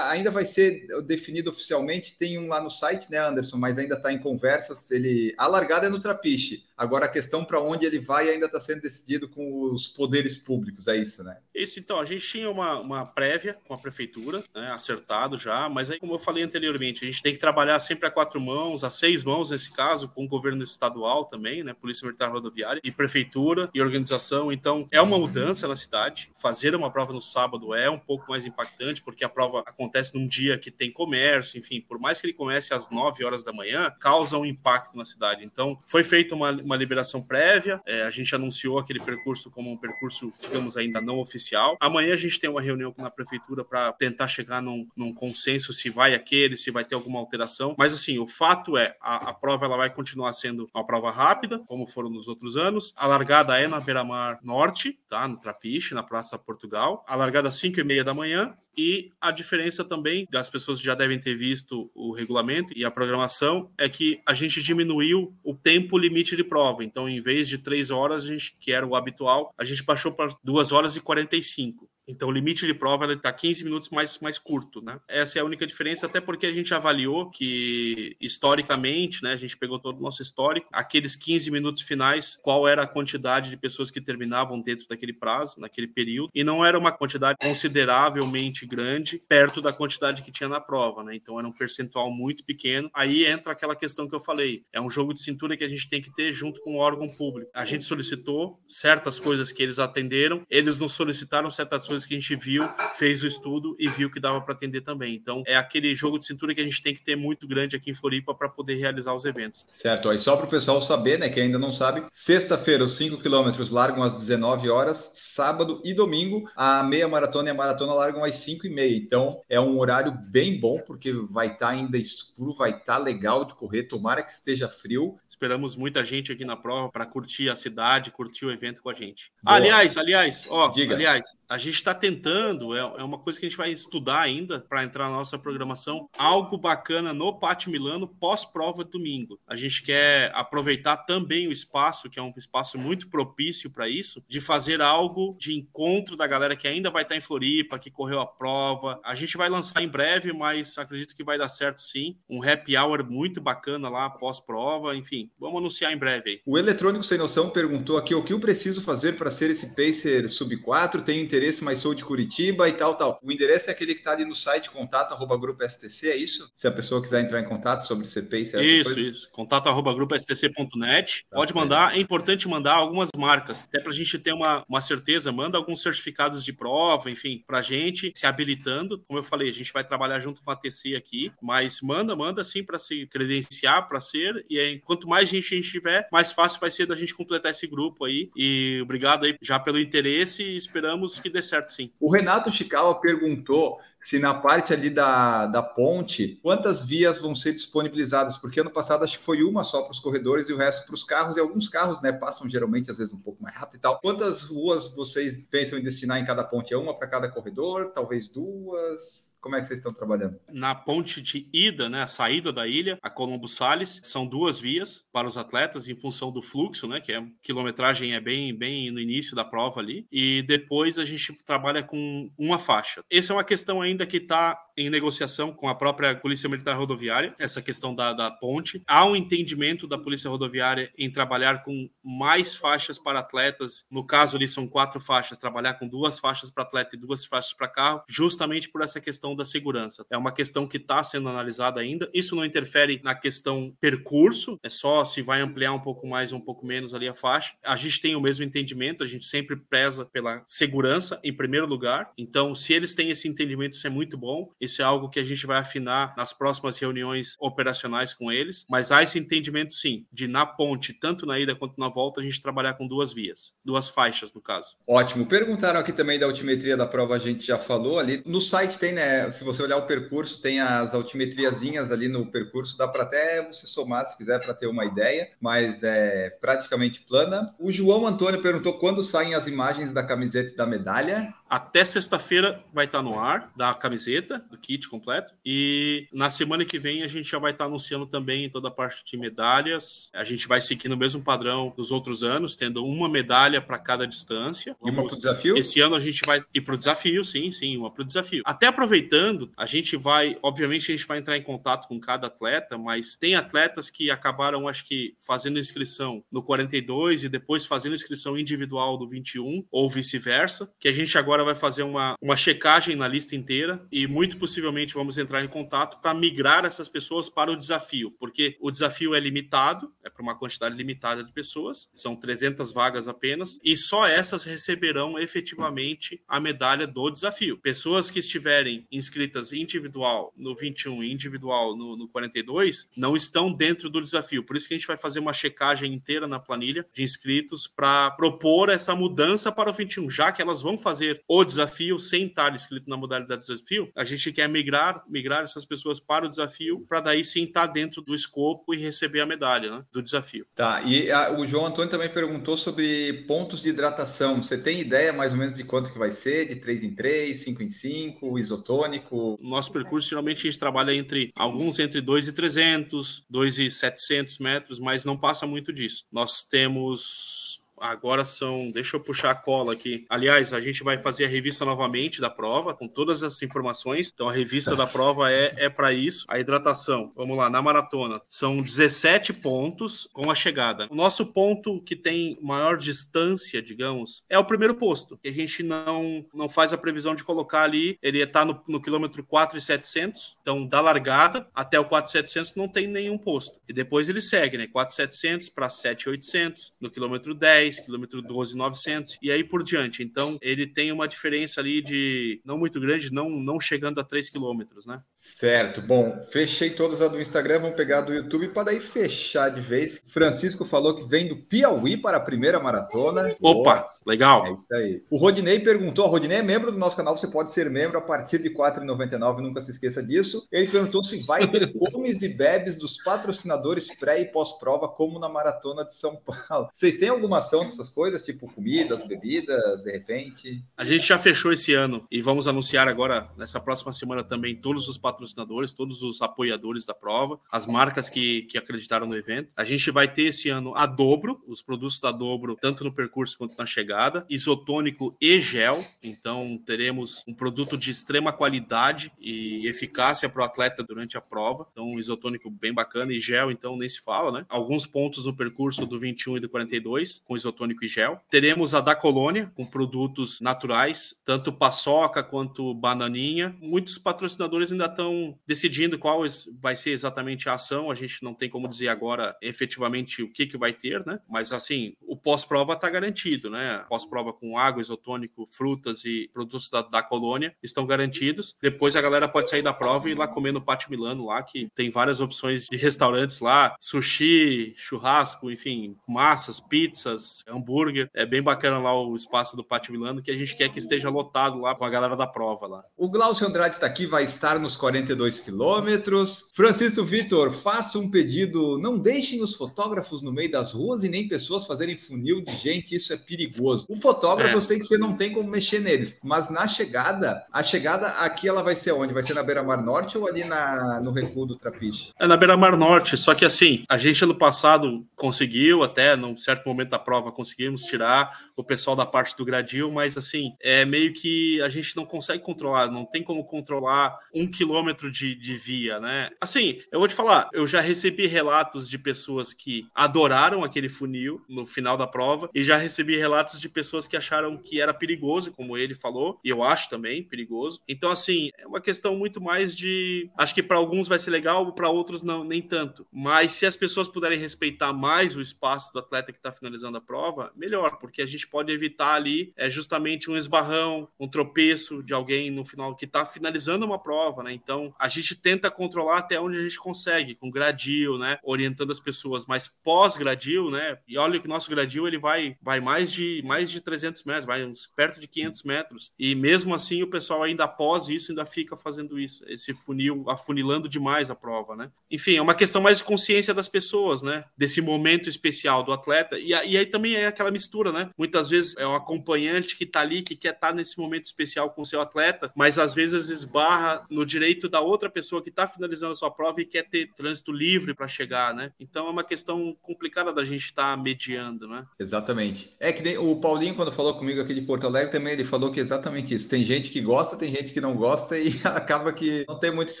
S1: ainda vai ser definido oficialmente, tem um lá no site, né, Anderson, mas ainda está em conversas ele a largada é no Trapiche. Agora a questão para onde ele vai ainda está sendo decidido com os poderes públicos, é isso, né?
S2: Isso, então, a gente tinha uma, uma prévia com a prefeitura, né, acertado já, mas aí, como eu falei anteriormente, a gente tem que trabalhar sempre a quatro mãos, a seis mãos nesse caso, com o governo estadual também, né, Polícia Militar Rodoviária, e prefeitura e organização. Então, é uma mudança na cidade. Fazer uma prova no sábado é um pouco mais impactante, porque a prova acontece num dia que tem comércio, enfim, por mais que ele comece às nove horas da manhã, causa um impacto na cidade. Então, foi feita uma, uma liberação prévia, é, a gente anunciou aquele percurso como um percurso, digamos, ainda não oficial. Amanhã a gente tem uma reunião na prefeitura para tentar chegar num, num, consenso se vai aquele, se vai ter alguma alteração. Mas, assim, o fato é, a, a prova ela vai continuar sendo uma prova rápida, como foram nos outros anos. A largada é na Beira-Mar Norte, tá? No Trapiche, na Praça Portugal. A largada às 5 e meia da manhã e a diferença também, das pessoas já devem ter visto o regulamento e a programação, é que a gente diminuiu o tempo limite de prova. Então, em vez de três horas, a gente, que era o habitual, a gente baixou para duas horas e 45. Então, o limite de prova está 15 minutos mais, mais curto, né? Essa é a única diferença, até porque a gente avaliou que, historicamente, né, a gente pegou todo o nosso histórico, aqueles 15 minutos finais, qual era a quantidade de pessoas que terminavam dentro daquele prazo, naquele período, e não era uma quantidade consideravelmente grande, perto da quantidade que tinha na prova, né? Então, era um percentual muito pequeno. Aí entra aquela questão que eu falei, é um jogo de cintura que a gente tem que ter junto com o órgão público. A gente solicitou certas coisas que eles atenderam, eles nos solicitaram certas coisas que a gente viu, fez o estudo e viu que dava para atender também. Então, é aquele jogo de cintura que a gente tem que ter muito grande aqui em Floripa para poder realizar os eventos.
S1: Certo, aí só para o pessoal saber, né, que ainda não sabe, sexta-feira os 5 quilômetros largam às 19 horas, sábado e domingo a meia maratona e a maratona largam às 5 e meia. Então, é um horário bem bom, porque vai estar tá ainda escuro, vai estar tá legal de correr, tomara que esteja frio.
S2: Esperamos muita gente aqui na prova para curtir a cidade, curtir o evento com a gente. Aliás, aliás, ó, Diga. aliás, a gente está tentando, é, é, uma coisa que a gente vai estudar ainda para entrar na nossa programação, algo bacana no Pátio Milano pós-prova domingo. A gente quer aproveitar também o espaço, que é um espaço muito propício para isso, de fazer algo de encontro da galera que ainda vai estar tá em Floripa, que correu a prova. A gente vai lançar em breve, mas acredito que vai dar certo sim. Um happy hour muito bacana lá pós-prova, enfim, vamos anunciar em breve.
S1: O Eletrônico Sem Noção perguntou aqui o que eu preciso fazer para ser esse pacer sub 4, tenho interesse, mas mas sou de Curitiba e tal, tal. O endereço é aquele que está ali no site, contato arroba grupo STC, é isso? Se a pessoa quiser entrar em contato sobre CP
S2: e Isso, isso. Contato arroba grupo STC.net. Tá, Pode mandar, é importante mandar algumas marcas, até para a gente ter uma, uma certeza, manda alguns certificados de prova, enfim, para a gente se habilitando. Como eu falei, a gente vai trabalhar junto com a TC aqui, mas manda, manda sim para se credenciar, para ser, e aí, quanto mais gente a gente tiver, mais fácil vai ser da gente completar esse grupo aí. E obrigado aí já pelo interesse e esperamos que dê certo sim.
S1: O Renato Chicawa perguntou se na parte ali da, da ponte, quantas vias vão ser disponibilizadas? Porque ano passado acho que foi uma só para os corredores e o resto para os carros, e alguns carros né, passam geralmente, às vezes, um pouco mais rápido e tal. Quantas ruas vocês pensam em destinar em cada ponte? É uma para cada corredor? Talvez duas? Como é que vocês estão trabalhando?
S2: Na ponte de ida, né, a saída da ilha, a Colombo Sales, são duas vias para os atletas em função do fluxo, né, que é quilometragem é bem, bem no início da prova ali. E depois a gente trabalha com uma faixa. Essa é uma questão ainda que está em negociação com a própria Polícia Militar Rodoviária, essa questão da, da ponte. Há um entendimento da Polícia Rodoviária em trabalhar com mais faixas para atletas. No caso ali são quatro faixas, trabalhar com duas faixas para atleta e duas faixas para carro, justamente por essa questão da segurança. É uma questão que está sendo analisada ainda. Isso não interfere na questão percurso, é só se vai ampliar um pouco mais ou um pouco menos ali a faixa. A gente tem o mesmo entendimento, a gente sempre preza pela segurança em primeiro lugar. Então, se eles têm esse entendimento, isso é muito bom. Isso é algo que a gente vai afinar nas próximas reuniões operacionais com eles. Mas há esse entendimento, sim, de na ponte, tanto na ida quanto na volta, a gente trabalhar com duas vias, duas faixas, no caso.
S1: Ótimo. Perguntaram aqui também da altimetria da prova, a gente já falou ali. No site tem, né? se você olhar o percurso, tem as altimetriazinhas ali no percurso, dá para até você somar se quiser para ter uma ideia, mas é praticamente plana. O João Antônio perguntou quando saem as imagens da camiseta e da medalha.
S2: Até sexta-feira vai estar no ar da camiseta, do kit completo. E na semana que vem a gente já vai estar anunciando também toda a parte de medalhas. A gente vai seguir no mesmo padrão dos outros anos, tendo uma medalha para cada distância.
S1: Vamos... E uma para o desafio?
S2: Esse ano a gente vai ir para o desafio, sim, sim, uma para o desafio. Até aproveitando, a gente vai, obviamente, a gente vai entrar em contato com cada atleta, mas tem atletas que acabaram, acho que, fazendo inscrição no 42 e depois fazendo inscrição individual do 21, ou vice-versa, que a gente agora agora vai fazer uma, uma checagem na lista inteira e muito possivelmente vamos entrar em contato para migrar essas pessoas para o desafio, porque o desafio é limitado, é para uma quantidade limitada de pessoas, são 300 vagas apenas, e só essas receberão efetivamente a medalha do desafio. Pessoas que estiverem inscritas individual no 21 e individual no, no 42 não estão dentro do desafio, por isso que a gente vai fazer uma checagem inteira na planilha de inscritos para propor essa mudança para o 21, já que elas vão fazer o desafio sem estar escrito na modalidade desafio, a gente quer migrar, migrar essas pessoas para o desafio, para daí sim estar dentro do escopo e receber a medalha né, do desafio.
S1: Tá, e a, o João Antônio também perguntou sobre pontos de hidratação. Você tem ideia mais ou menos de quanto que vai ser? De 3 em 3, 5 em 5, isotônico?
S2: Nosso percurso, geralmente, a gente trabalha entre alguns entre 2 e 300, 2 e 700 metros, mas não passa muito disso. Nós temos Agora são. Deixa eu puxar a cola aqui. Aliás, a gente vai fazer a revista novamente da prova, com todas as informações. Então, a revista da prova é, é para isso. A hidratação, vamos lá, na maratona, são 17 pontos com a chegada. O nosso ponto que tem maior distância, digamos, é o primeiro posto, que a gente não, não faz a previsão de colocar ali. Ele está no, no quilômetro 4,700. Então, da largada até o 4,700 não tem nenhum posto. E depois ele segue, né? 4,700 para 7,800, no quilômetro 10 10, quilômetro 12, 900 e aí por diante. Então ele tem uma diferença ali de não muito grande, não, não chegando a 3 quilômetros, né?
S1: Certo. Bom, fechei todas a do Instagram, vamos pegar do YouTube para daí fechar de vez. Francisco falou que vem do Piauí para a primeira maratona.
S2: Opa, legal.
S1: É isso aí. O Rodinei perguntou, Rodinei é membro do nosso canal, você pode ser membro a partir de R$ 4,99, nunca se esqueça disso. Ele perguntou se vai ter comes e bebes dos patrocinadores pré e pós-prova, como na maratona de São Paulo. Vocês têm alguma ação dessas coisas, tipo comidas, bebidas, de repente?
S2: A gente já fechou esse ano e vamos anunciar agora, nessa próxima semana também, todos os patrocinadores, todos os apoiadores da prova, as marcas que, que acreditaram no evento. A gente vai ter esse ano a dobro, os produtos da dobro, tanto no percurso quanto na chegada, isotônico e gel. Então, teremos um produto de extrema qualidade e eficácia para o atleta durante a prova. Então, um isotônico bem bacana e gel, então, nem se fala, né? Alguns pontos no percurso do 21 e do 42, com isotônico isotônico e gel. Teremos a da Colônia, com produtos naturais, tanto paçoca quanto bananinha. Muitos patrocinadores ainda estão decidindo qual vai ser exatamente a ação. A gente não tem como dizer agora efetivamente o que, que vai ter, né? Mas assim, o pós-prova está garantido, né? Pós-prova com água, isotônico, frutas e produtos da, da colônia estão garantidos. Depois a galera pode sair da prova e ir lá comer no Pátio Milano, lá que tem várias opções de restaurantes lá, sushi, churrasco, enfim, massas, pizzas, hambúrguer. É bem bacana lá o espaço do Pátio Milano, que a gente quer que esteja lotado lá com a galera da prova lá.
S1: O Glaucio Andrade está aqui, vai estar nos 42 quilômetros. Francisco Vitor, faça um pedido, não deixem os fotógrafos no meio das ruas e nem pessoas fazerem funil de gente, isso é perigoso. O fotógrafo, é. eu sei que você não tem como mexer neles, mas na chegada, a chegada aqui ela vai ser onde? Vai ser na Beira-Mar Norte ou ali na, no recuo do Trapiche?
S2: É na Beira-Mar Norte, só que assim, a gente ano passado conseguiu, até num certo momento da prova, conseguimos tirar o pessoal da parte do gradil, mas assim, é meio que a gente não consegue controlar, não tem como controlar um quilômetro de, de via, né? Assim, eu vou te falar, eu já recebi relatos de pessoas que adoraram aquele funil no final da prova e já recebi relatos de pessoas que acharam que era perigoso, como ele falou, e eu acho também perigoso. Então, assim, é uma questão muito mais de. Acho que para alguns vai ser legal, para outros não, nem tanto. Mas se as pessoas puderem respeitar mais o espaço do atleta que está finalizando a prova, melhor, porque a gente pode evitar ali é, justamente um esbarrão, um tropeço de alguém no final que está finalizando uma prova, né? Então, a gente tenta controlar até onde a gente consegue, com gradil, né? Orientando as pessoas, mas pós-gradil, né? E olha que o nosso gradil ele vai, vai mais de mais de 300 metros, vai uns, perto de 500 metros. E mesmo assim, o pessoal ainda após isso ainda fica fazendo isso, esse funil, afunilando demais a prova, né? Enfim, é uma questão mais de consciência das pessoas, né? Desse momento especial do atleta. E, e aí também é aquela mistura, né? Muitas vezes é o acompanhante que tá ali, que quer estar tá nesse momento especial com o seu atleta, mas às vezes esbarra no direito da outra pessoa que está finalizando a sua prova e quer ter trânsito livre para chegar, né? Então é uma questão complicada da gente estar tá mediando, né?
S1: Exatamente. É que o Paulinho, quando falou comigo aqui de Porto Alegre, também ele falou que é exatamente isso. Tem gente que gosta, tem gente que não gosta e acaba que não tem muito o que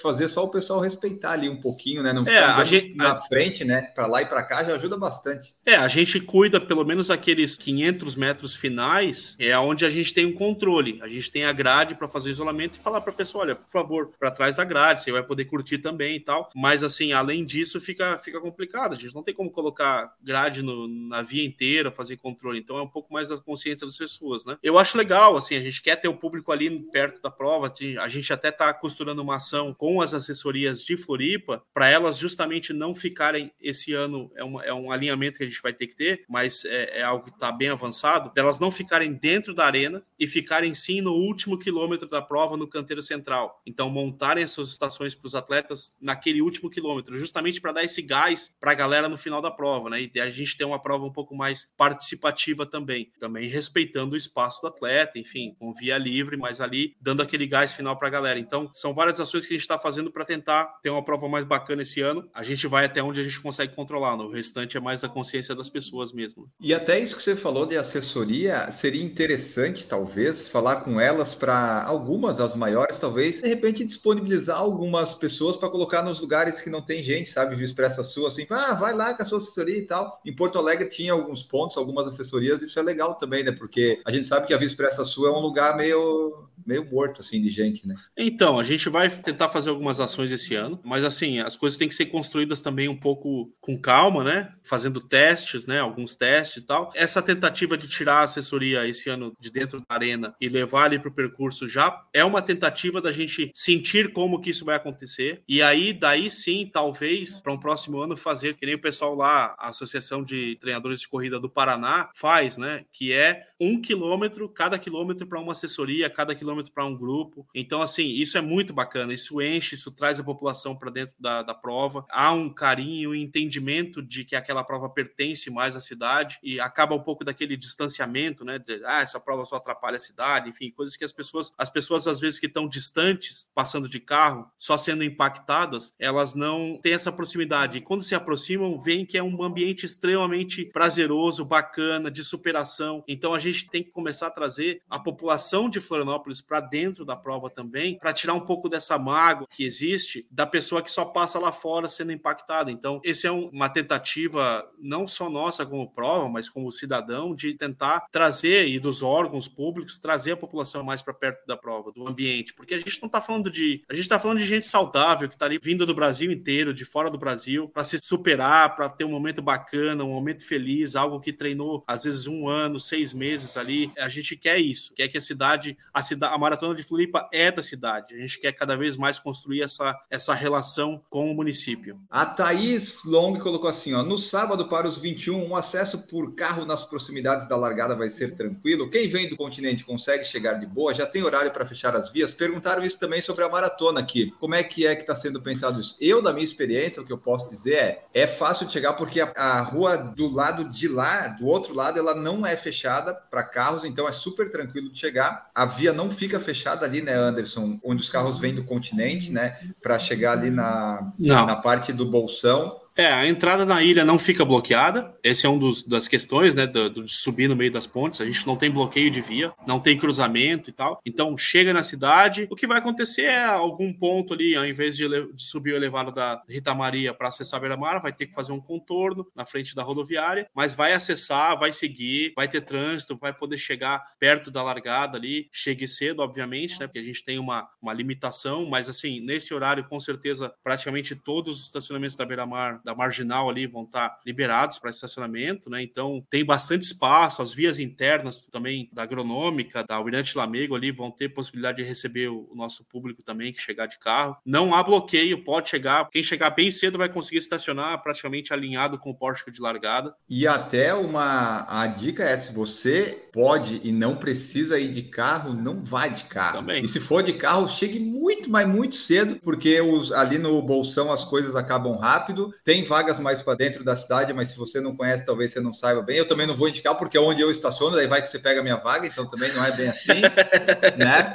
S1: fazer, só o pessoal respeitar ali um pouquinho, né? Não é, ficar é, a gente, na frente, né? Para lá e para cá já ajuda bastante.
S2: É, a gente cuida pelo menos aqueles 500 metros finais, é onde a gente tem um controle. A gente tem a grade para fazer o isolamento e falar para a pessoa, olha, por favor, para trás da grade, você vai poder curtir também e tal. Mas assim, além disso, fica fica complicado. A gente não tem como colocar grade no, na via inteira, fazer controle. Então é um pouco mais da consciência das pessoas, né? Eu acho legal, assim, a gente quer ter o público ali perto da prova. A gente até está costurando uma ação com as assessorias de Floripa para elas justamente não ficarem esse ano é, uma, é um alinhamento que a gente vai ter que ter, mas é, é algo que está bem avançado, delas não ficarem dentro da arena e ficarem sim no último quilômetro da prova no canteiro central. Então montarem as suas estações para os atletas naquele último quilômetro, justamente para dar esse gás para a galera no final da prova, né? E a gente ter uma prova um pouco mais participativa também, também respeitando o espaço do atleta, enfim, com via livre, mas ali dando aquele gás final para a galera. Então, são várias ações que a gente está fazendo para tentar ter uma prova mais bacana esse ano. A gente vai até onde a gente consegue controlar, no restante é mais da consciência das pessoas mesmo.
S1: E até isso que você falou de assessoria, seria interessante, talvez, falar com elas para algumas, as maiores, talvez, de repente disponibilizar algumas pessoas para colocar nos lugares que não tem gente, sabe? Viu expressa sua, assim, ah, vai lá com a sua assessoria e tal. Em Porto Alegre tinha alguns pontos, algumas assessorias, isso é legal também, né? Porque a gente sabe que a Via Expressa Sul é um lugar meio meio morto, assim, de gente, né?
S2: Então, a gente vai tentar fazer algumas ações esse ano, mas, assim, as coisas têm que ser construídas também um pouco com calma, né? Fazendo testes, né? Alguns testes e tal. Essa tentativa de tirar a assessoria esse ano de dentro da arena e levar ele para o percurso já é uma tentativa da gente sentir como que isso vai acontecer. E aí, daí sim, talvez, para um próximo ano, fazer que nem o pessoal lá, a Associação de Treinadores de Corrida do Paraná faz, né? Que é um quilômetro, cada quilômetro para uma assessoria, cada quilômetro quilômetro para um grupo. Então, assim, isso é muito bacana. Isso enche, isso traz a população para dentro da, da prova. Há um carinho, um entendimento de que aquela prova pertence mais à cidade e acaba um pouco daquele distanciamento, né? De, ah, essa prova só atrapalha a cidade, enfim, coisas que as pessoas, as pessoas às vezes que estão distantes, passando de carro, só sendo impactadas, elas não têm essa proximidade. E quando se aproximam, veem que é um ambiente extremamente prazeroso, bacana, de superação. Então a gente tem que começar a trazer a população de Florianópolis para dentro da prova também, para tirar um pouco dessa mágoa que existe da pessoa que só passa lá fora sendo impactada. Então, esse é um, uma tentativa não só nossa como prova, mas como cidadão de tentar trazer e dos órgãos públicos trazer a população mais para perto da prova, do ambiente, porque a gente não está falando de, a gente está falando de gente saudável que está ali vindo do Brasil inteiro, de fora do Brasil, para se superar, para ter um momento bacana, um momento feliz, algo que treinou às vezes um ano, seis meses ali. A gente quer isso, quer que a cidade, a cidade, a maratona de Floripa é da cidade. A gente quer cada vez mais construir essa, essa relação com o município.
S1: A Thaís Long colocou assim: ó, no sábado para os 21, um acesso por carro nas proximidades da largada vai ser tranquilo. Quem vem do continente consegue chegar de boa, já tem horário para fechar as vias. Perguntaram isso também sobre a maratona aqui. Como é que é que está sendo pensado isso? Eu, da minha experiência, o que eu posso dizer é: é fácil de chegar porque a, a rua do lado de lá, do outro lado, ela não é fechada para carros, então é super tranquilo de chegar. A via não fica fechada ali, né, Anderson? Onde os carros vêm do continente, né, para chegar ali na, na parte do bolsão.
S2: É, a entrada na ilha não fica bloqueada. Essa é uma das questões, né, do, de subir no meio das pontes. A gente não tem bloqueio de via, não tem cruzamento e tal. Então, chega na cidade, o que vai acontecer é algum ponto ali, ao invés de, de subir o elevado da Rita Maria para acessar a Beira-Mar, vai ter que fazer um contorno na frente da rodoviária, mas vai acessar, vai seguir, vai ter trânsito, vai poder chegar perto da largada ali. Chegue cedo, obviamente, né, porque a gente tem uma, uma limitação, mas assim, nesse horário, com certeza, praticamente todos os estacionamentos da Beira-Mar da marginal ali vão estar liberados para estacionamento, né? Então tem bastante espaço, as vias internas também da agronômica, da Almirante Lamego ali vão ter possibilidade de receber o nosso público também que chegar de carro. Não há bloqueio, pode chegar. Quem chegar bem cedo vai conseguir estacionar praticamente alinhado com o pórtico de largada.
S1: E até uma a dica é se você pode e não precisa ir de carro, não vá de carro. Também. E se for de carro, chegue muito, mas muito cedo, porque os, ali no bolsão as coisas acabam rápido. Tem tem vagas mais para dentro da cidade, mas se você não conhece, talvez você não saiba bem. Eu também não vou indicar, porque é onde eu estaciono, daí vai que você pega a minha vaga, então também não é bem assim, né?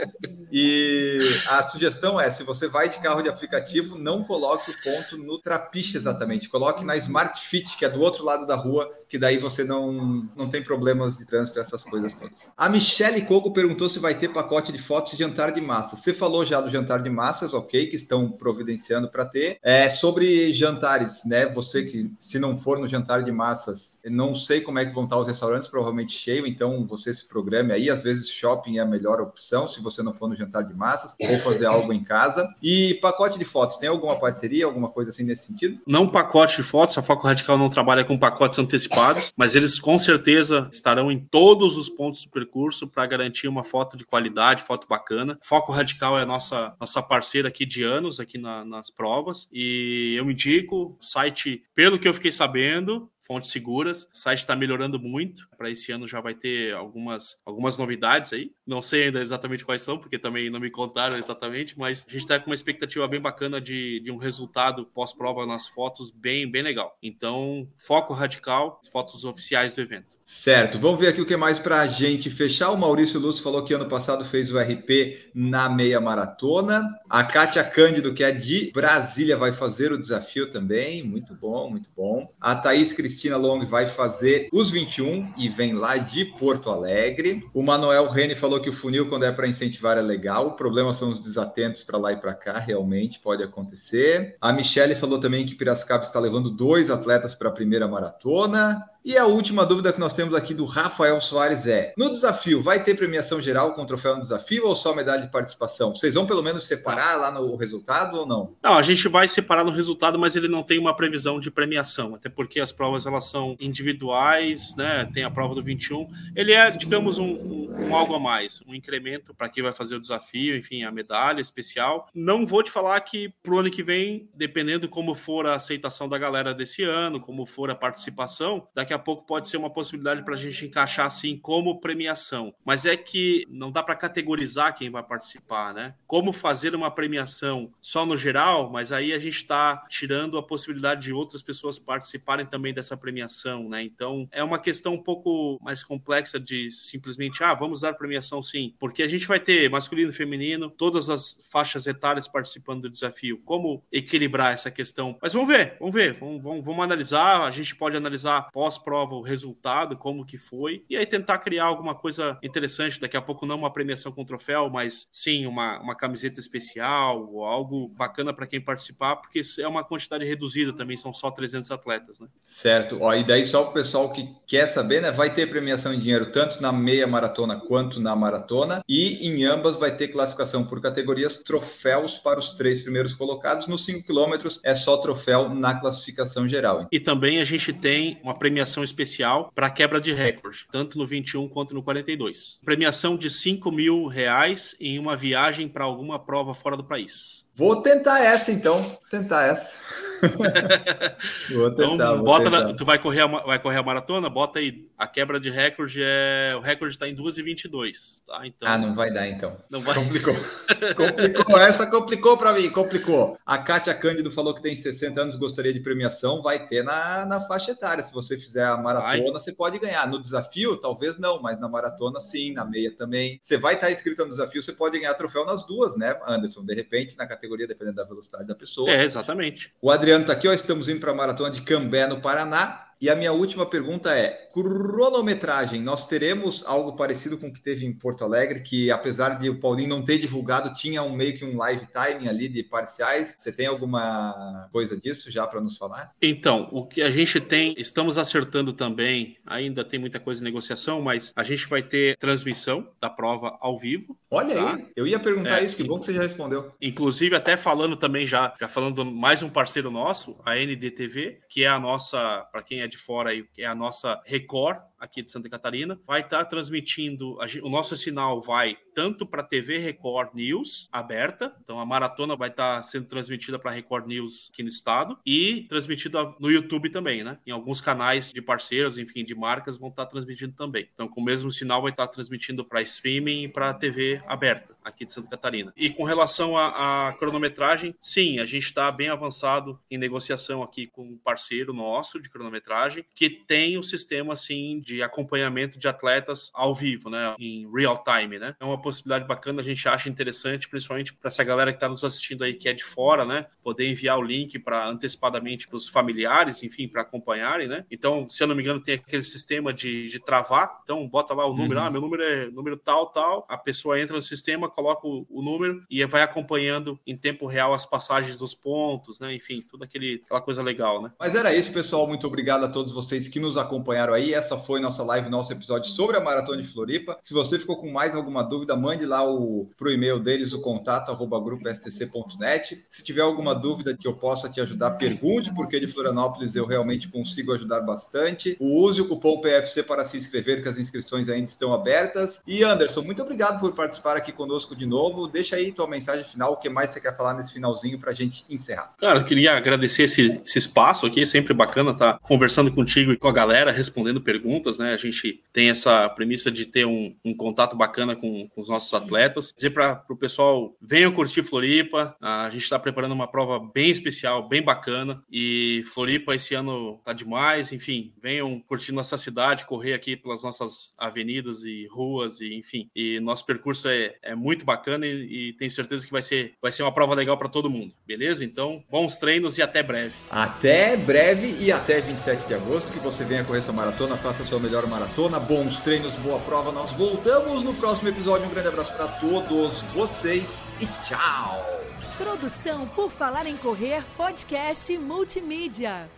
S1: E a sugestão é: se você vai de carro de aplicativo, não coloque o ponto no trapiche exatamente, coloque na Smart Fit, que é do outro lado da rua, que daí você não, não tem problemas de trânsito, essas coisas todas. A Michelle Coco perguntou se vai ter pacote de fotos e jantar de massas. Você falou já do jantar de massas, ok, que estão providenciando para ter. É, sobre jantares, né? Você que, se não for no jantar de massas, não sei como é que vão estar os restaurantes, provavelmente cheio, então você se programe aí. Às vezes, shopping é a melhor opção, se você não for no jantar de massas, ou fazer algo em casa. E pacote de fotos, tem alguma parceria, alguma coisa assim nesse sentido?
S2: Não pacote de fotos, a Foco Radical não trabalha com pacotes antecipados, mas eles com certeza estarão em todos os pontos do percurso para garantir uma foto de qualidade, foto bacana. Foco Radical é a nossa, nossa parceira aqui de anos, aqui na, nas provas, e eu indico, site, pelo que eu fiquei sabendo, fontes seguras. O site está melhorando muito. Para esse ano já vai ter algumas, algumas novidades aí. Não sei ainda exatamente quais são, porque também não me contaram exatamente, mas a gente está com uma expectativa bem bacana de, de um resultado pós-prova nas fotos bem, bem legal. Então, foco radical, fotos oficiais do evento.
S1: Certo, vamos ver aqui o que mais para a gente fechar. O Maurício Lúcio falou que ano passado fez o RP na meia maratona. A Kátia Cândido, que é de Brasília, vai fazer o desafio também. Muito bom, muito bom. A Thaís Cristina Long vai fazer os 21 e vem lá de Porto Alegre. O Manuel Rene falou que o funil, quando é para incentivar, é legal. O problema são os desatentos para lá e para cá, realmente pode acontecer. A Michelle falou também que Piracicaba está levando dois atletas para a primeira maratona. E a última dúvida que nós temos aqui do Rafael Soares é: no desafio, vai ter premiação geral com troféu no desafio ou só medalha de participação? Vocês vão pelo menos separar lá no resultado ou não?
S2: Não, a gente vai separar no resultado, mas ele não tem uma previsão de premiação, até porque as provas elas são individuais, né? Tem a prova do 21. Ele é, digamos, um, um, um algo a mais, um incremento para quem vai fazer o desafio, enfim, a medalha especial. Não vou te falar que pro ano que vem, dependendo como for a aceitação da galera desse ano, como for a participação, daqui a a pouco pode ser uma possibilidade para a gente encaixar assim como premiação. Mas é que não dá para categorizar quem vai participar, né? Como fazer uma premiação só no geral, mas aí a gente está tirando a possibilidade de outras pessoas participarem também dessa premiação, né? Então é uma questão um pouco mais complexa de simplesmente, ah, vamos dar premiação sim, porque a gente vai ter masculino e feminino, todas as faixas etárias participando do desafio. Como equilibrar essa questão? Mas vamos ver, vamos ver, vamos, vamos, vamos analisar. A gente pode analisar pós pós-prova o resultado, como que foi, e aí tentar criar alguma coisa interessante. Daqui a pouco não uma premiação com troféu, mas sim uma, uma camiseta especial ou algo bacana para quem participar, porque é uma quantidade reduzida também, são só 300 atletas, né?
S1: Certo. Ó, e daí só o pessoal que quer saber, né? Vai ter premiação em dinheiro tanto na meia maratona quanto na maratona, e em ambas vai ter classificação por categorias, troféus para os três primeiros colocados. Nos 5 quilômetros é só troféu na classificação geral.
S2: E também a gente tem uma premiação especial para quebra de recorde, tanto no 21 quanto no 42. Premiação de 5 mil reais em uma viagem para alguma prova fora do país.
S1: Vou tentar essa então, tentar essa.
S2: vou tentar, então, vou bota tentar. Na, tu vai correr, a, vai correr a maratona? Bota aí. A quebra de recorde é. O recorde está em 2,22. Tá?
S1: Então, ah, não vai dar então. Não vai. Complicou. complicou. Essa complicou para mim, complicou. A Kátia Cândido falou que tem 60 anos, gostaria de premiação. Vai ter na, na faixa etária. Se você fizer a maratona, vai. você pode ganhar. No desafio, talvez não, mas na maratona, sim. Na meia também. Você vai estar inscrito no desafio, você pode ganhar troféu nas duas, né, Anderson? De repente, na categoria, dependendo da velocidade da pessoa.
S2: É, exatamente.
S1: O Adriano Adriano está aqui, ó, estamos indo para a maratona de Cambé, no Paraná. E a minha última pergunta é: cronometragem, nós teremos algo parecido com o que teve em Porto Alegre, que apesar de o Paulinho não ter divulgado, tinha um meio que um live timing ali de parciais. Você tem alguma coisa disso já para nos falar?
S2: Então, o que a gente tem, estamos acertando também, ainda tem muita coisa em negociação, mas a gente vai ter transmissão da prova ao vivo.
S1: Olha tá? aí, eu ia perguntar é, isso, que bom que você já respondeu.
S2: Inclusive, até falando também já, já falando mais um parceiro nosso, a NDTV, que é a nossa, para quem é de fora aí, é a nossa Record aqui de Santa Catarina, vai estar tá transmitindo, gente, o nosso sinal vai tanto para TV Record News aberta, então a maratona vai estar tá sendo transmitida para Record News aqui no estado e transmitida no YouTube também, né? Em alguns canais de parceiros, enfim, de marcas vão estar tá transmitindo também. Então com o mesmo sinal vai estar transmitindo para streaming e para TV aberta aqui de Santa Catarina. E com relação à cronometragem, sim, a gente está bem avançado em negociação aqui com um parceiro nosso de cronometragem que tem um sistema assim de acompanhamento de atletas ao vivo, né, em real time, né? É uma possibilidade bacana, a gente acha interessante, principalmente para essa galera que está nos assistindo aí que é de fora, né, poder enviar o link para antecipadamente para os familiares, enfim, para acompanharem, né? Então, se eu não me engano, tem aquele sistema de, de travar, então bota lá o número, uhum. ah, meu número é número tal, tal, a pessoa entra no sistema, coloca o, o, número e vai acompanhando em tempo real as passagens dos pontos, né? Enfim, tudo aquele, aquela coisa legal, né?
S1: Mas era isso, pessoal. Muito obrigado a todos vocês que nos acompanharam aí. Essa foi nossa live, nosso episódio sobre a Maratona de Floripa. Se você ficou com mais alguma dúvida, mande lá o, pro e-mail deles, o contato arroba grupostc.net. Se tiver alguma dúvida que eu possa te ajudar, pergunte, porque de Florianópolis eu realmente consigo ajudar bastante. Use o cupom PFC para se inscrever, que as inscrições ainda estão abertas. E Anderson, muito obrigado por participar aqui conosco conosco de novo. Deixa aí tua mensagem final, o que mais você quer falar nesse finalzinho para a gente encerrar.
S2: Cara, eu queria agradecer esse, esse espaço aqui, é sempre bacana estar tá conversando contigo e com a galera, respondendo perguntas, né? A gente tem essa premissa de ter um, um contato bacana com, com, os nossos atletas. Dizer para o pessoal, venham curtir Floripa, a gente está preparando uma prova bem especial, bem bacana, e Floripa esse ano tá demais, enfim, venham curtir nossa cidade, correr aqui pelas nossas avenidas e ruas, e enfim, e nosso percurso é, é muito bacana e, e tenho certeza que vai ser, vai ser uma prova legal para todo mundo, beleza? Então, bons treinos e até breve.
S1: Até breve e até 27 de agosto, que você venha correr sua maratona, faça a melhor maratona, bons treinos, boa prova. Nós voltamos no próximo episódio. Um grande abraço para todos vocês e tchau!
S3: Produção por Falar em Correr, podcast multimídia.